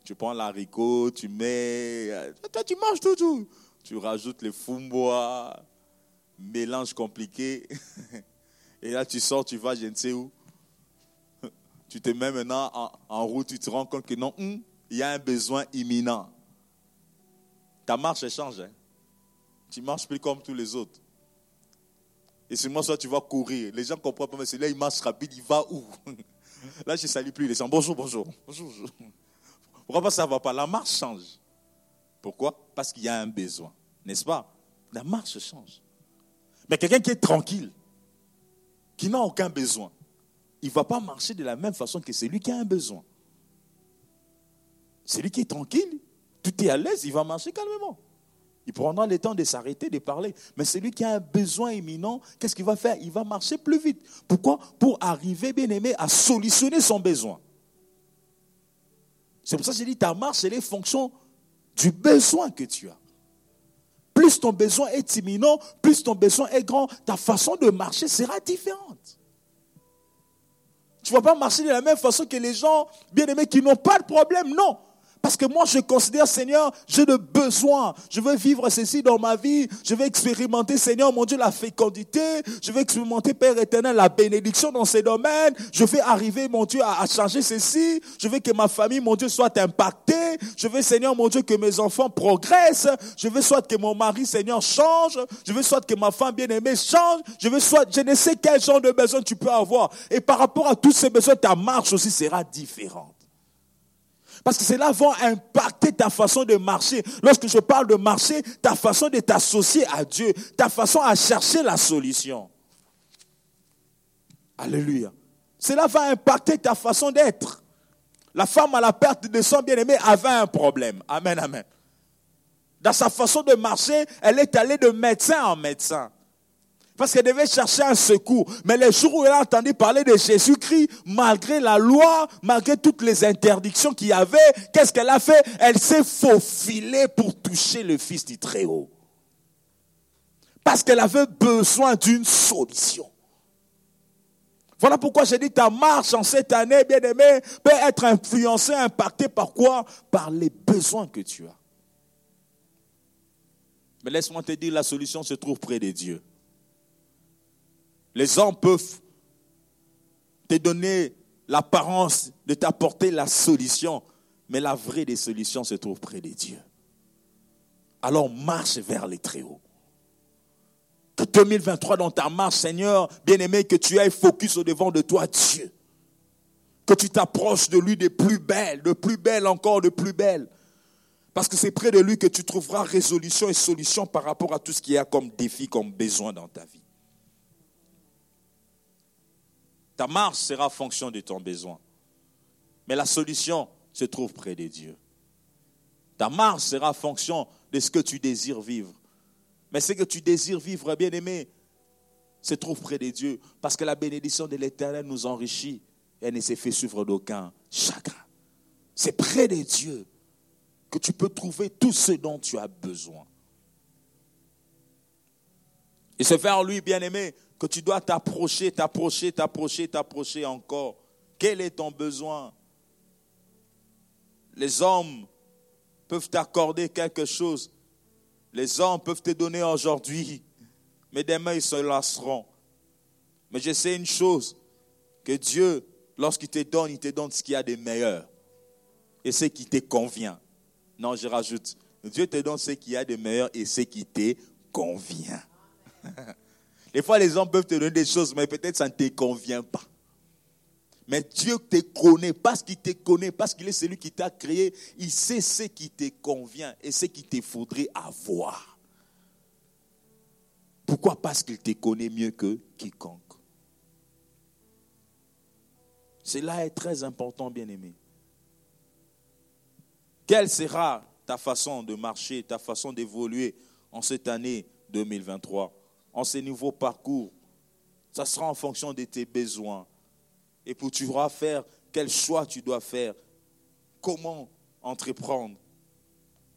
[SPEAKER 1] Tu prends l'haricot, tu mets. Euh, toi, tu manges tout, tout. Tu rajoutes les fumbois, mélange compliqué. Et là, tu sors, tu vas je ne sais où. Tu te mets maintenant en, route, tu te rends compte que non, hum, il y a un besoin imminent. Ta marche change. Hein. Tu marches plus comme tous les autres. Et seulement soit tu vas courir. Les gens comprennent pas, mais c'est là, il marche rapide, il va où? Là, je ne salue plus les gens. Bonjour, bonjour. Bonjour, bonjour. Pourquoi pas ça ne va pas? La marche change. Pourquoi? Parce qu'il y a un besoin. N'est-ce pas? La marche change. Mais quelqu'un qui est tranquille, qui n'a aucun besoin, il ne va pas marcher de la même façon que celui qui a un besoin. Celui qui est tranquille, tout est à l'aise, il va marcher calmement. Il prendra le temps de s'arrêter, de parler. Mais celui qui a un besoin imminent, qu'est-ce qu'il va faire? Il va marcher plus vite. Pourquoi? Pour arriver, bien aimé, à solutionner son besoin. C'est pour ça que j'ai dit, ta marche, c'est les fonctions du besoin que tu as. Plus ton besoin est imminent, plus ton besoin est grand, ta façon de marcher sera différente. Tu ne vas pas marcher de la même façon que les gens bien aimés qui n'ont pas de problème, non. Parce que moi, je considère, Seigneur, j'ai de besoin. Je veux vivre ceci dans ma vie. Je veux expérimenter, Seigneur, mon Dieu, la fécondité. Je veux expérimenter, Père éternel, la bénédiction dans ces domaines. Je veux arriver, mon Dieu, à, changer ceci. Je veux que ma famille, mon Dieu, soit impactée. Je veux, Seigneur, mon Dieu, que mes enfants progressent. Je veux soit que mon mari, Seigneur, change. Je veux soit que ma femme bien-aimée change. Je veux soit, je ne sais quel genre de besoin tu peux avoir. Et par rapport à tous ces besoins, ta marche aussi sera différente. Parce que cela va impacter ta façon de marcher. Lorsque je parle de marcher, ta façon de t'associer à Dieu, ta façon à chercher la solution. Alléluia. Cela va impacter ta façon d'être. La femme à la perte de son bien-aimé avait un problème. Amen, amen. Dans sa façon de marcher, elle est allée de médecin en médecin. Parce qu'elle devait chercher un secours. Mais les jours où elle a entendu parler de Jésus-Christ, malgré la loi, malgré toutes les interdictions qu'il y avait, qu'est-ce qu'elle a fait? Elle s'est faufilée pour toucher le Fils du Très-Haut. Parce qu'elle avait besoin d'une solution. Voilà pourquoi j'ai dit ta marche en cette année, bien aimé, peut être influencée, impactée par quoi? Par les besoins que tu as. Mais laisse-moi te dire, la solution se trouve près de Dieu. Les hommes peuvent te donner l'apparence de t'apporter la solution, mais la vraie des solutions se trouve près de Dieu. Alors marche vers les très hauts. Que 2023 dans ta marche, Seigneur, bien-aimé, que tu ailles focus au devant de toi, Dieu. Que tu t'approches de lui de plus belle, de plus belle encore, de plus belle. Parce que c'est près de lui que tu trouveras résolution et solution par rapport à tout ce qu'il y a comme défi, comme besoin dans ta vie. Ta marche sera fonction de ton besoin. Mais la solution se trouve près de Dieu. Ta marche sera fonction de ce que tu désires vivre. Mais ce que tu désires vivre, bien aimé, se trouve près de Dieu. Parce que la bénédiction de l'Éternel nous enrichit. Elle ne s'est fait suivre d'aucun chagrin. C'est près de Dieu que tu peux trouver tout ce dont tu as besoin. Et c'est vers lui, bien aimé, tu dois t'approcher, t'approcher, t'approcher, t'approcher encore. Quel est ton besoin? Les hommes peuvent t'accorder quelque chose. Les hommes peuvent te donner aujourd'hui, mais demain ils se lasseront. Mais je sais une chose, que Dieu, lorsqu'il te donne, il te donne ce qu'il y a de meilleur et ce qui te convient. Non, je rajoute, Dieu te donne ce qu'il y a de meilleur et ce qui te convient. Des fois, les hommes peuvent te donner des choses, mais peut-être ça ne te convient pas. Mais Dieu te connaît, parce qu'il te connaît, parce qu'il est celui qui t'a créé, il sait ce qui te convient et ce qu'il te faudrait avoir. Pourquoi? Parce qu'il te connaît mieux que quiconque. Cela est très important, bien-aimé. Quelle sera ta façon de marcher, ta façon d'évoluer en cette année 2023 en ces nouveaux parcours, ça sera en fonction de tes besoins. Et pour tu devras faire quel choix tu dois faire, comment entreprendre.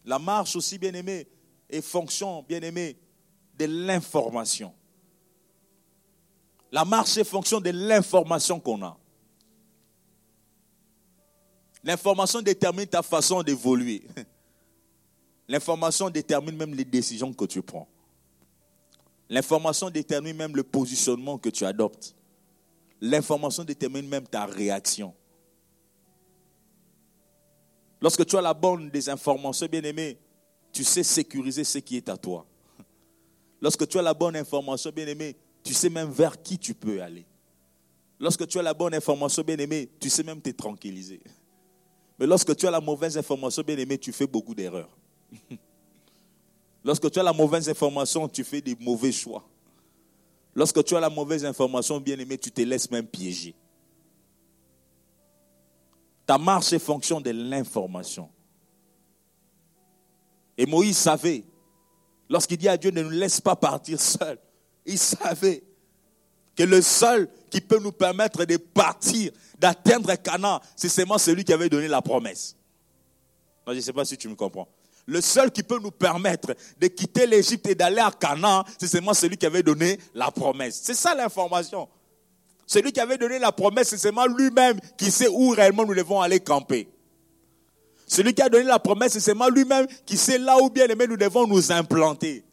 [SPEAKER 1] La marche aussi, bien aimé, est fonction, bien aimé, de l'information. La marche est fonction de l'information qu'on a. L'information détermine ta façon d'évoluer. L'information détermine même les décisions que tu prends. L'information détermine même le positionnement que tu adoptes. L'information détermine même ta réaction. Lorsque tu as la bonne des informations, bien aimé, tu sais sécuriser ce qui est à toi. Lorsque tu as la bonne information, bien aimé, tu sais même vers qui tu peux aller. Lorsque tu as la bonne information, bien aimé, tu sais même te tranquilliser. Mais lorsque tu as la mauvaise information, bien aimé, tu fais beaucoup d'erreurs. Lorsque tu as la mauvaise information, tu fais des mauvais choix. Lorsque tu as la mauvaise information, bien aimé, tu te laisses même piéger. Ta marche est fonction de l'information. Et Moïse savait, lorsqu'il dit à Dieu ne nous laisse pas partir seul, il savait que le seul qui peut nous permettre de partir, d'atteindre Canaan, c'est seulement celui qui avait donné la promesse. je ne sais pas si tu me comprends. Le seul qui peut nous permettre de quitter l'Égypte et d'aller à Canaan, c'est seulement celui qui avait donné la promesse. C'est ça l'information. Celui qui avait donné la promesse, c'est seulement lui-même qui sait où réellement nous devons aller camper. Celui qui a donné la promesse, c'est seulement lui-même qui sait là où bien aimé nous devons nous implanter.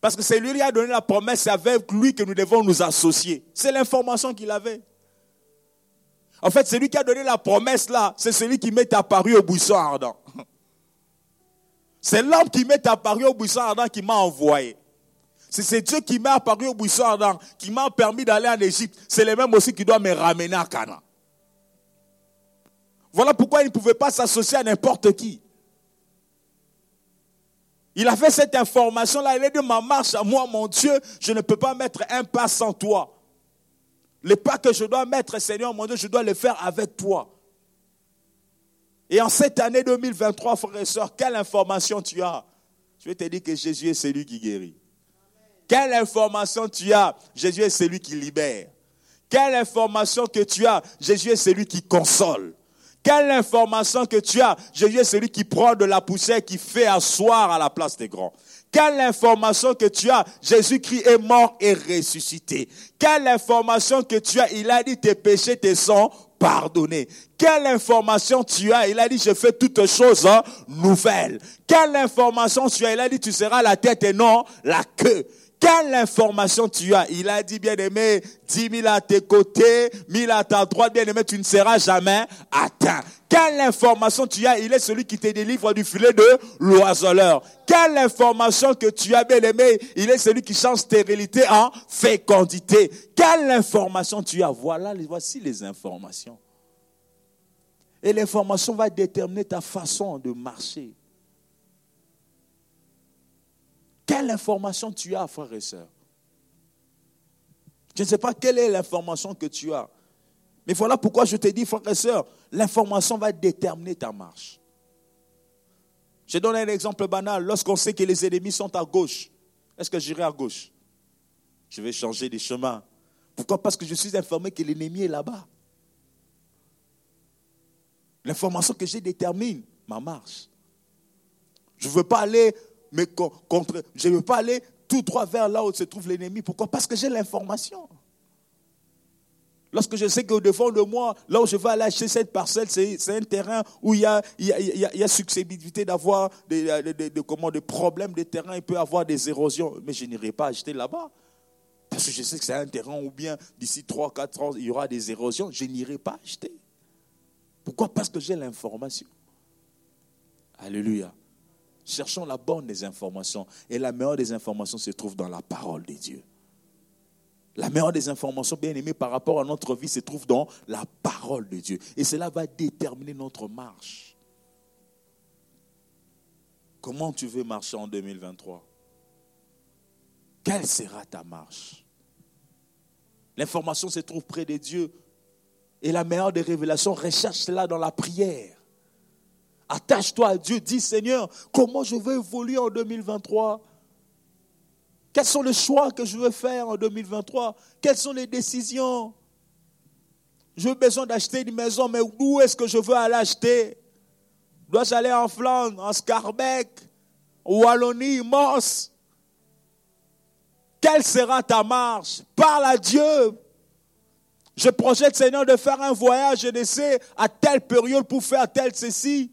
[SPEAKER 1] Parce que c'est lui qui a donné la promesse, c'est avec lui que nous devons nous associer. C'est l'information qu'il avait. En fait, celui qui a donné la promesse là, c'est celui qui m'est apparu au buisson ardent. C'est l'homme qui m'est apparu au buisson ardent qui m'a envoyé. C'est Dieu qui m'est apparu au buisson ardent, qui m'a permis d'aller en Égypte. C'est le même aussi qui doit me ramener à Canaan. Voilà pourquoi il ne pouvait pas s'associer à n'importe qui. Il a fait cette information-là. Il a dit, ma marche à moi, mon Dieu, je ne peux pas mettre un pas sans toi. Les pas que je dois mettre, Seigneur, mon Dieu, je dois les faire avec toi. Et en cette année 2023, frères et sœurs, quelle information tu as? Je vais te dire que Jésus est celui qui guérit. Quelle information tu as? Jésus est celui qui libère. Quelle information que tu as? Jésus est celui qui console. Quelle information que tu as? Jésus est celui qui prend de la poussière qui fait asseoir à la place des grands. Quelle information que tu as? Jésus-Christ est mort et ressuscité. Quelle information que tu as? Il a dit tes péchés te sont Quelle information tu as? Il a dit je fais toutes choses nouvelles. Quelle information tu as? Il a dit tu seras la tête et non la queue. Quelle information tu as? Il a dit, bien aimé, dix mille à tes côtés, mille à ta droite, bien aimé, tu ne seras jamais atteint. Quelle information tu as? Il est celui qui te délivre du filet de l'oiseleur. Quelle information que tu as, bien aimé Il est celui qui change stérilité en fécondité. Quelle information tu as? Voilà, voici les informations. Et l'information va déterminer ta façon de marcher. Quelle information tu as, frère et sœur? Je ne sais pas quelle est l'information que tu as. Mais voilà pourquoi je te dis, frère et sœur, l'information va déterminer ta marche. Je donne un exemple banal. Lorsqu'on sait que les ennemis sont à gauche, est-ce que j'irai à gauche? Je vais changer de chemin. Pourquoi? Parce que je suis informé que l'ennemi est là-bas. L'information que j'ai détermine ma marche. Je ne veux pas aller mais contre, je ne veux pas aller tout droit vers là où se trouve l'ennemi. Pourquoi? Parce que j'ai l'information. Lorsque je sais qu'au devant de moi, là où je vais aller acheter cette parcelle, c'est un terrain où il y a, il y a, susceptibilité d'avoir des, des, problèmes de terrain, il peut y avoir des érosions. Mais je n'irai pas acheter là-bas. Parce que je sais que c'est un terrain où bien d'ici 3-4 ans, il y aura des érosions. Je n'irai pas acheter. Pourquoi? Parce que j'ai l'information. Alléluia. Cherchons la bonne des informations. Et la meilleure des informations se trouve dans la parole de Dieu. La meilleure des informations, bien aimées par rapport à notre vie, se trouve dans la parole de Dieu. Et cela va déterminer notre marche. Comment tu veux marcher en 2023 Quelle sera ta marche? L'information se trouve près de Dieu. Et la meilleure des révélations, recherche cela dans la prière. Attache-toi à Dieu. Dis Seigneur, comment je veux évoluer en 2023 Quels sont les choix que je veux faire en 2023 Quelles sont les décisions? J'ai besoin d'acheter une maison, mais où est-ce que je veux aller acheter? Dois-je aller en Flandre, en Scarbeck, Wallonie, Moss Quelle sera ta marche? Parle à Dieu. Je projette, Seigneur, de faire un voyage, je sais, à telle période pour faire tel ceci.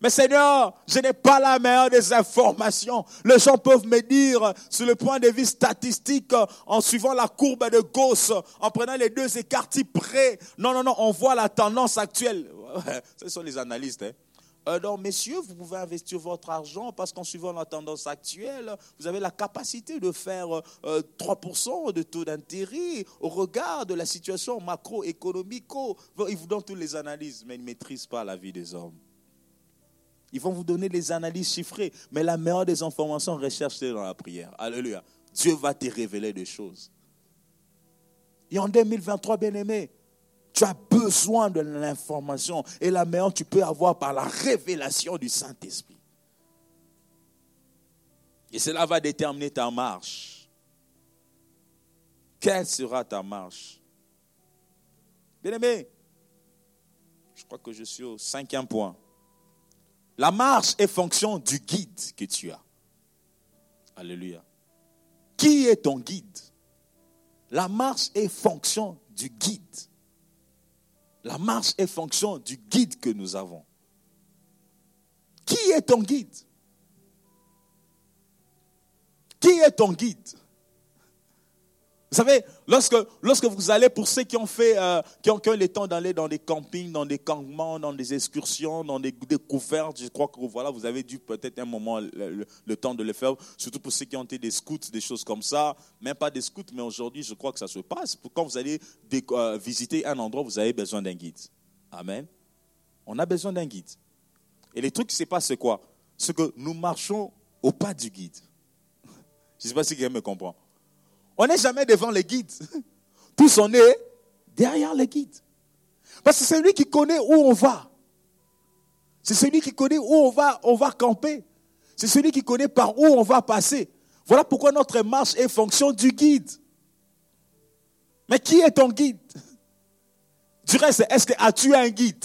[SPEAKER 1] Mais Seigneur, je n'ai pas la meilleure des informations. Les gens peuvent me dire, sur le point de vue statistique, en suivant la courbe de Gauss, en prenant les deux écartis près. Non, non, non, on voit la tendance actuelle. Ce sont les analystes. Hein. Euh, donc, messieurs, vous pouvez investir votre argent parce qu'en suivant la tendance actuelle, vous avez la capacité de faire 3% euh, de taux d'intérêt au regard de la situation macroéconomique. Ils vous donnent toutes les analyses, mais ils ne maîtrisent pas la vie des hommes. Ils vont vous donner des analyses chiffrées, mais la meilleure des informations, recherchez dans la prière. Alléluia. Dieu va te révéler des choses. Et en 2023, bien-aimé, tu as besoin de l'information. Et la meilleure, tu peux avoir par la révélation du Saint-Esprit. Et cela va déterminer ta marche. Quelle sera ta marche? Bien-aimé, je crois que je suis au cinquième point. La marche est fonction du guide que tu as. Alléluia. Qui est ton guide? La marche est fonction du guide. La marche est fonction du guide que nous avons. Qui est ton guide? Qui est ton guide? Vous savez, lorsque, lorsque vous allez, pour ceux qui ont fait, euh, qui, ont, le temps d'aller dans des campings, dans des campements, dans des excursions, dans des découvertes, je crois que voilà, vous avez dû peut-être un moment le, temps de le faire, surtout pour ceux qui ont été des scouts, des choses comme ça, même pas des scouts, mais aujourd'hui, je crois que ça se passe. Quand vous allez euh, visiter un endroit, vous avez besoin d'un guide. Amen. On a besoin d'un guide. Et les trucs qui se passent, c'est quoi? C'est que nous marchons au pas du guide. Je ne sais pas si quelqu'un me comprend. On n'est jamais devant les guides. Tous on est derrière les guides. Parce que c'est celui qui connaît où on va. C'est celui qui connaît où on va, on va camper. C'est celui qui connaît par où on va passer. Voilà pourquoi notre marche est fonction du guide. Mais qui est ton guide? Du reste, est-ce que as-tu un guide?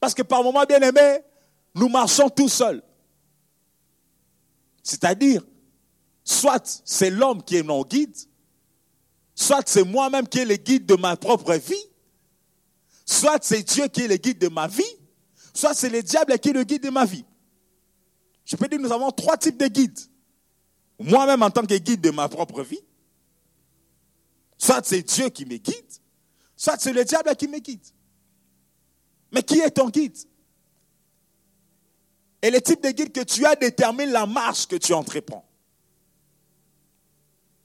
[SPEAKER 1] Parce que par moments, bien aimé, nous marchons tout seuls. C'est-à-dire, Soit c'est l'homme qui est mon guide, soit c'est moi-même qui est le guide de ma propre vie, soit c'est Dieu qui est le guide de ma vie, soit c'est le diable qui est le guide de ma vie. Je peux dire nous avons trois types de guides. Moi-même en tant que guide de ma propre vie, soit c'est Dieu qui me guide, soit c'est le diable qui me guide. Mais qui est ton guide? Et le type de guide que tu as détermine la marche que tu entreprends.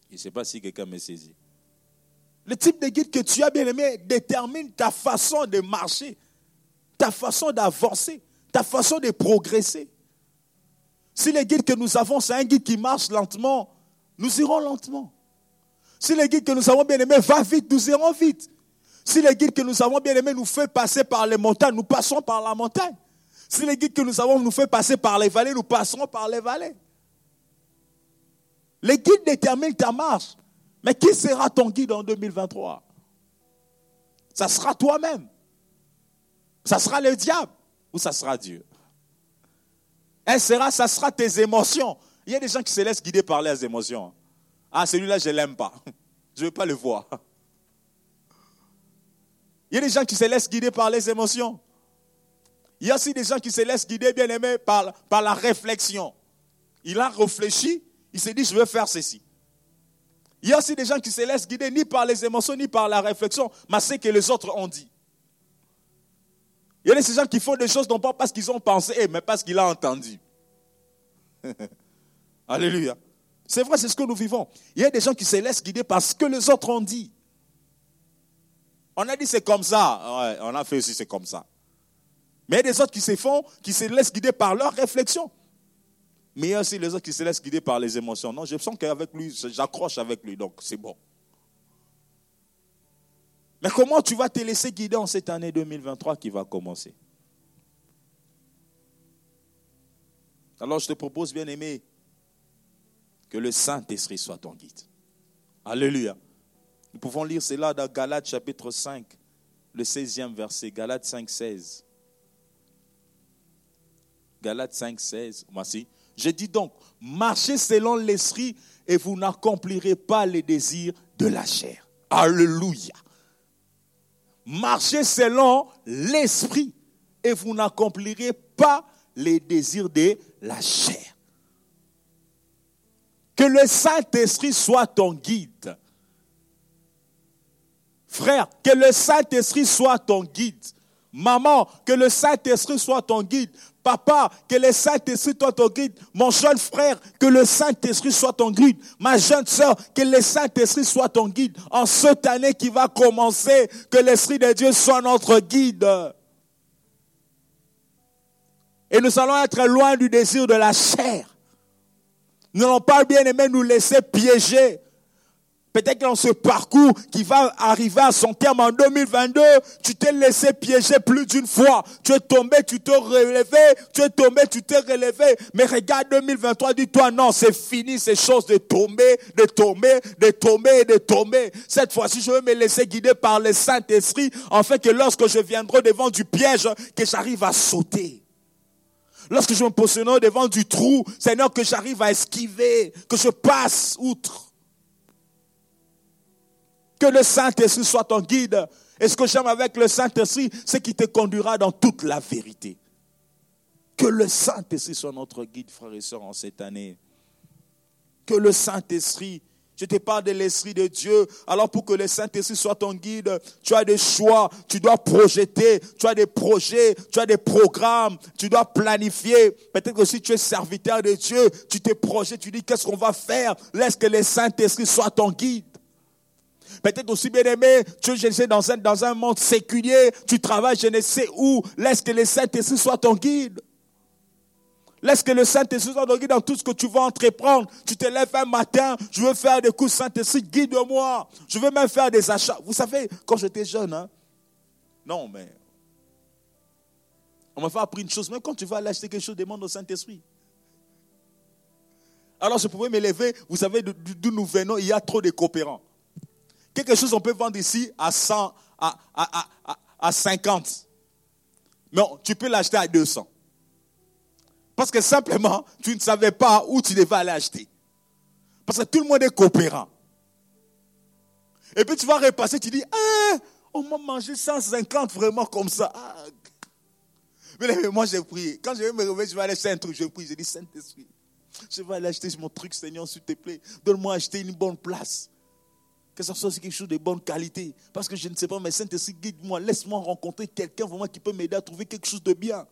[SPEAKER 1] Je ne sais pas si quelqu'un me saisit. Le type de guide que tu as bien aimé détermine ta façon de marcher, ta façon d'avancer, ta façon de progresser. Si le guide que nous avons, c'est un guide qui marche lentement, nous irons lentement. Si le guide que nous avons bien aimé va vite, nous irons vite. Si le guide que nous avons bien aimé nous fait passer par les montagnes, nous passons par la montagne. Si le guide que nous avons nous fait passer par les vallées, nous passerons par les vallées. Les guides déterminent ta marche. Mais qui sera ton guide en 2023 Ça sera toi-même. Ça sera le diable ou ça sera Dieu? Elle sera, ça sera tes émotions. Il y a des gens qui se laissent guider par les émotions. Ah, celui-là, je ne l'aime pas. Je ne veux pas le voir. Il y a des gens qui se laissent guider par les émotions. Il y a aussi des gens qui se laissent guider, bien aimé, par la réflexion. Il a réfléchi, il s'est dit, je veux faire ceci. Il y a aussi des gens qui se laissent guider ni par les émotions, ni par la réflexion, mais ce que les autres ont dit. Il y a des gens qui font des choses non pas parce qu'ils ont pensé, mais parce qu'ils ont entendu. Alléluia. C'est vrai, c'est ce que nous vivons. Il y a des gens qui se laissent guider parce que les autres ont dit. On a dit c'est comme ça. on a fait aussi c'est comme ça. Mais il y a des autres qui se font, qui se laissent guider par leur réflexion. Mais il y a aussi les autres qui se laissent guider par les émotions. Non, je sens qu'avec lui, j'accroche avec lui, donc c'est bon. Mais comment tu vas te laisser guider en cette année 2023 qui va commencer? Alors je te propose, bien aimé, Que le Saint-Esprit soit ton guide. Alléluia. Nous pouvons lire cela dans Galates chapitre 5, le 16e verset. Galates 5, 16. Galates 5, 16. Voici. Je dis donc, marchez selon l'esprit et vous n'accomplirez pas les désirs de la chair. Alléluia. Marchez selon l'esprit et vous n'accomplirez pas les désirs de la chair. Que le Saint-Esprit soit ton guide. Frère, que le Saint-Esprit soit ton guide. Maman, que le Saint-Esprit soit ton guide. Papa, que le Saint-Esprit soit ton guide. Mon jeune frère, que le Saint-Esprit soit ton guide. Ma jeune soeur, que le Saint-Esprit soit ton guide. En cette année qui va commencer, que l'Esprit de Dieu soit notre guide. Et nous allons être loin du désir de la chair. Nous n'allons pas bien aimé nous laisser piéger Peut-être que dans ce parcours qui va arriver à son terme en 2022, tu t'es laissé piéger plus d'une fois. Tu es tombé, tu t'es relevé, tu es tombé, tu t'es relevé. Mais regarde 2023, dis-toi non, c'est fini ces choses de tomber, de tomber, de tomber de tomber. Cette fois-ci, je vais me laisser guider par le Saint-Esprit, en fait que lorsque je viendrai devant du piège, que j'arrive à sauter. Lorsque je me positionnerai devant du trou, Seigneur, que j'arrive à esquiver, que je passe outre. Que le Saint-Esprit soit ton guide. Et ce que j'aime avec le Saint-Esprit, c'est qu'il te conduira dans toute la vérité. Que le Saint-Esprit soit notre guide, frères et sœurs, en cette année. Que le Saint-Esprit, je te parle de l'Esprit de Dieu. Alors pour que le Saint-Esprit soit ton guide, tu as des choix, tu dois projeter, tu as des projets, tu as des programmes, tu dois planifier. Peut-être que si tu es serviteur de Dieu, tu te projettes, tu dis qu'est-ce qu'on va faire? Laisse que le Saint-Esprit soit ton guide. Peut-être aussi bien aimé, tu es dans un, dans un monde séculier, tu travailles je ne sais où. Laisse que le Saint-Esprit soit ton guide. Laisse que le Saint-Esprit soit ton guide dans tout ce que tu vas entreprendre. Tu te lèves un matin, je veux faire des coups Saint-Esprit, guide-moi. Je veux même faire des achats. Vous savez, quand j'étais jeune, hein, non, mais on m'a fait appris une chose, même quand tu vas aller acheter quelque chose, demande au Saint-Esprit. Alors je pouvais me lever, vous savez d'où nous venons, il y a trop de coopérants. Quelque chose on peut vendre ici à 100, à, à, à, à 50. Mais tu peux l'acheter à 200. Parce que simplement, tu ne savais pas où tu devais aller acheter. Parce que tout le monde est coopérant. Et puis tu vas repasser, tu dis, ah, on m'a mangé 150 vraiment comme ça. Ah. Mais moi j'ai prié. Quand je vais me réveiller, je vais aller acheter un truc. Je prie, je dis, Saint-Esprit, je vais aller acheter mon truc, Seigneur, s'il te plaît. Donne-moi acheter une bonne place que ce soit quelque chose de bonne qualité. Parce que je ne sais pas, mais Saint-Esprit, guide-moi, laisse-moi rencontrer quelqu'un vraiment qui peut m'aider à trouver quelque chose de bien.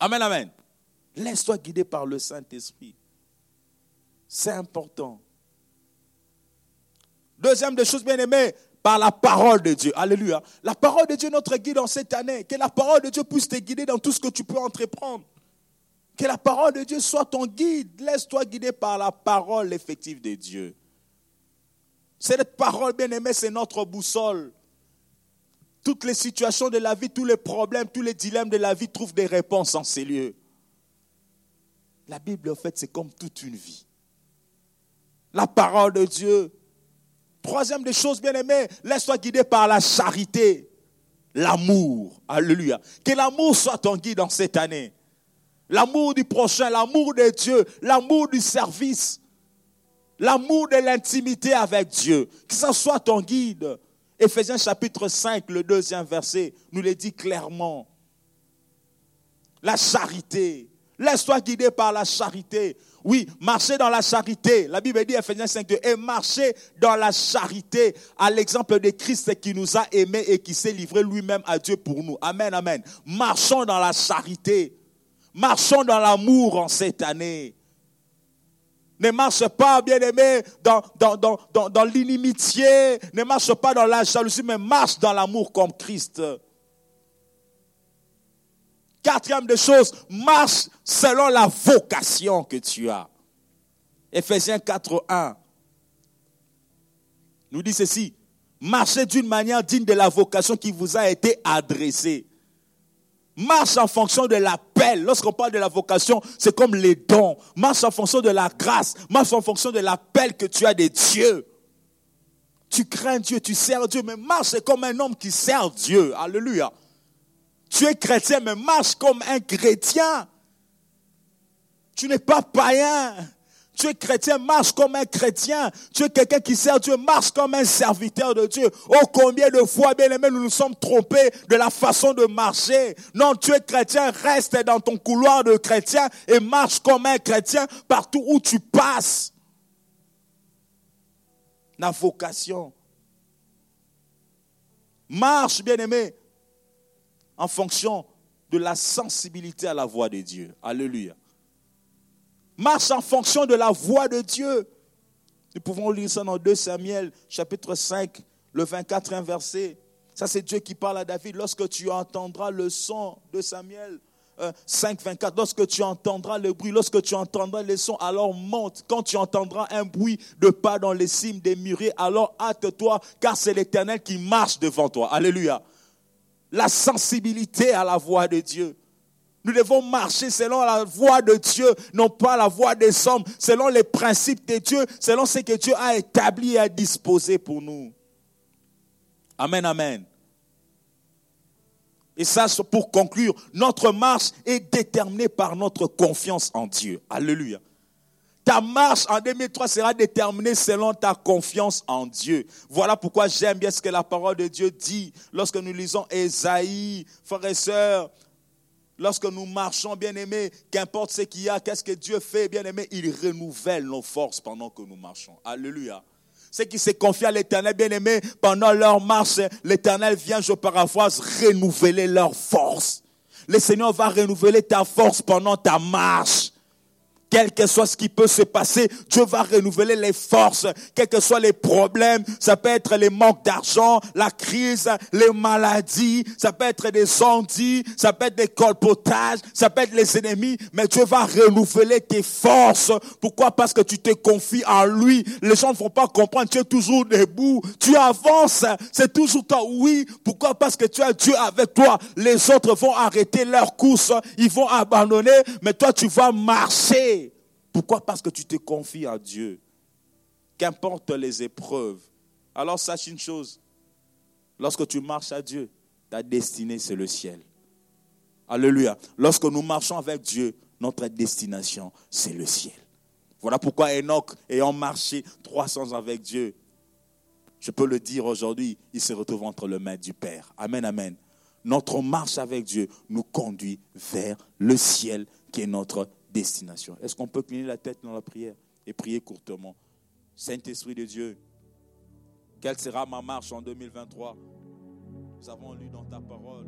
[SPEAKER 1] Amen, amen. Laisse-toi guider par le Saint-Esprit. C'est important. Deuxième des choses bien aimées, par la parole de Dieu. Alléluia. La parole de Dieu est notre guide en cette année. Que la parole de Dieu puisse te guider dans tout ce que tu peux entreprendre. Que la parole de Dieu soit ton guide. Laisse-toi guider par la parole effective de Dieu. Cette parole, bien aimée, c'est notre boussole. Toutes les situations de la vie, tous les problèmes, tous les dilemmes de la vie trouvent des réponses en ces lieux. La Bible, en fait, c'est comme toute une vie. La parole de Dieu. Troisième des choses, bien aimées, laisse-toi guider par la charité, l'amour. Alléluia. Que l'amour soit ton guide dans cette année. L'amour du prochain, l'amour de Dieu, l'amour du service, L'amour de l'intimité avec Dieu. Que ce soit ton guide. Éphésiens chapitre 5, le deuxième verset, nous le dit clairement. La charité. Laisse-toi guider par la charité. Oui, marcher dans la charité. La Bible dit, Ephésiens 5, 2, et marcher dans la charité à l'exemple de Christ qui nous a aimés et qui s'est livré lui-même à Dieu pour nous. Amen, amen. Marchons dans la charité. Marchons dans l'amour en cette année. Ne marche pas, bien-aimé, dans, l'inimitié. Ne marche pas dans la jalousie, mais marche dans l'amour comme Christ. Quatrième des choses, marche selon la vocation que tu as. Ephésiens 4, 1 nous dit ceci. Marchez d'une manière digne de la vocation qui vous a été adressée. Marche en fonction de l'appel. Lorsqu'on parle de la vocation, c'est comme les dons. Marche en fonction de la grâce. Marche en fonction de l'appel que tu as des dieux. Tu crains Dieu, tu sers Dieu, mais marche comme un homme qui sert Dieu. Alléluia. Tu es chrétien, mais marche comme un chrétien. Tu n'es pas païen. Tu es chrétien, marche comme un chrétien. Tu es quelqu'un qui sert Dieu, marche comme un serviteur de Dieu. Oh, combien de fois, bien aimé, nous nous sommes trompés de la façon de marcher. Non, tu es chrétien, reste dans ton couloir de chrétien et marche comme un chrétien partout où tu passes. La vocation. Marche, bien aimé, en fonction de la sensibilité à la voix de Dieu. Alléluia marche en fonction de la voix de Dieu. Nous pouvons lire ça dans 2 Samuel, chapitre 5, le 24 verset. Ça, c'est Dieu qui parle à David. Lorsque tu entendras le son de Samuel 5, euh, 24, lorsque tu entendras le bruit, lorsque tu entendras les sons, alors monte. Quand tu entendras un bruit de pas dans les cimes des murets, alors hâte-toi, car c'est l'Éternel qui marche devant toi. Alléluia. La sensibilité à la voix de Dieu. Nous devons marcher selon la voie de Dieu, non pas la voie des hommes, selon les principes de Dieu, selon ce que Dieu a établi et a disposé pour nous. Amen, amen. Et ça, pour conclure, notre marche est déterminée par notre confiance en Dieu. Alléluia. Ta marche en 2003 sera déterminée selon ta confiance en Dieu. Voilà pourquoi j'aime bien ce que la parole de Dieu dit lorsque nous lisons Esaïe, frères et sœurs, Lorsque nous marchons, bien-aimés, qu'importe ce qu'il y a, qu'est-ce que Dieu fait, bien-aimés, il renouvelle nos forces pendant que nous marchons. Alléluia. Ceux qui se confient à l'éternel, bien-aimés, pendant leur marche, l'éternel vient, je paraphrase, renouveler leurs forces. Le Seigneur va renouveler ta force pendant ta marche. Quel que soit ce qui peut se passer, Dieu va renouveler les forces, quels que soient les problèmes. Ça peut être les manques d'argent, la crise, les maladies, ça peut être des ondits, ça peut être des colpotages, ça peut être les ennemis, mais Dieu va renouveler tes forces. Pourquoi? Parce que tu te confies en lui. Les gens ne vont pas comprendre, tu es toujours debout, tu avances, c'est toujours toi. Oui, pourquoi? Parce que tu as Dieu avec toi. Les autres vont arrêter leur course, ils vont abandonner, mais toi tu vas marcher. Pourquoi Parce que tu te confies à Dieu. Qu'importe les épreuves. Alors sache une chose. Lorsque tu marches à Dieu, ta destinée, c'est le ciel. Alléluia. Lorsque nous marchons avec Dieu, notre destination, c'est le ciel. Voilà pourquoi Enoch, ayant marché 300 ans avec Dieu, je peux le dire aujourd'hui, il se retrouve entre le mains du Père. Amen, amen. Notre marche avec Dieu nous conduit vers le ciel qui est notre Est-ce qu'on peut cligner la tête dans la prière et prier courtement? Saint-Esprit de Dieu, quelle sera ma marche en 2023 Nous avons lu dans ta parole,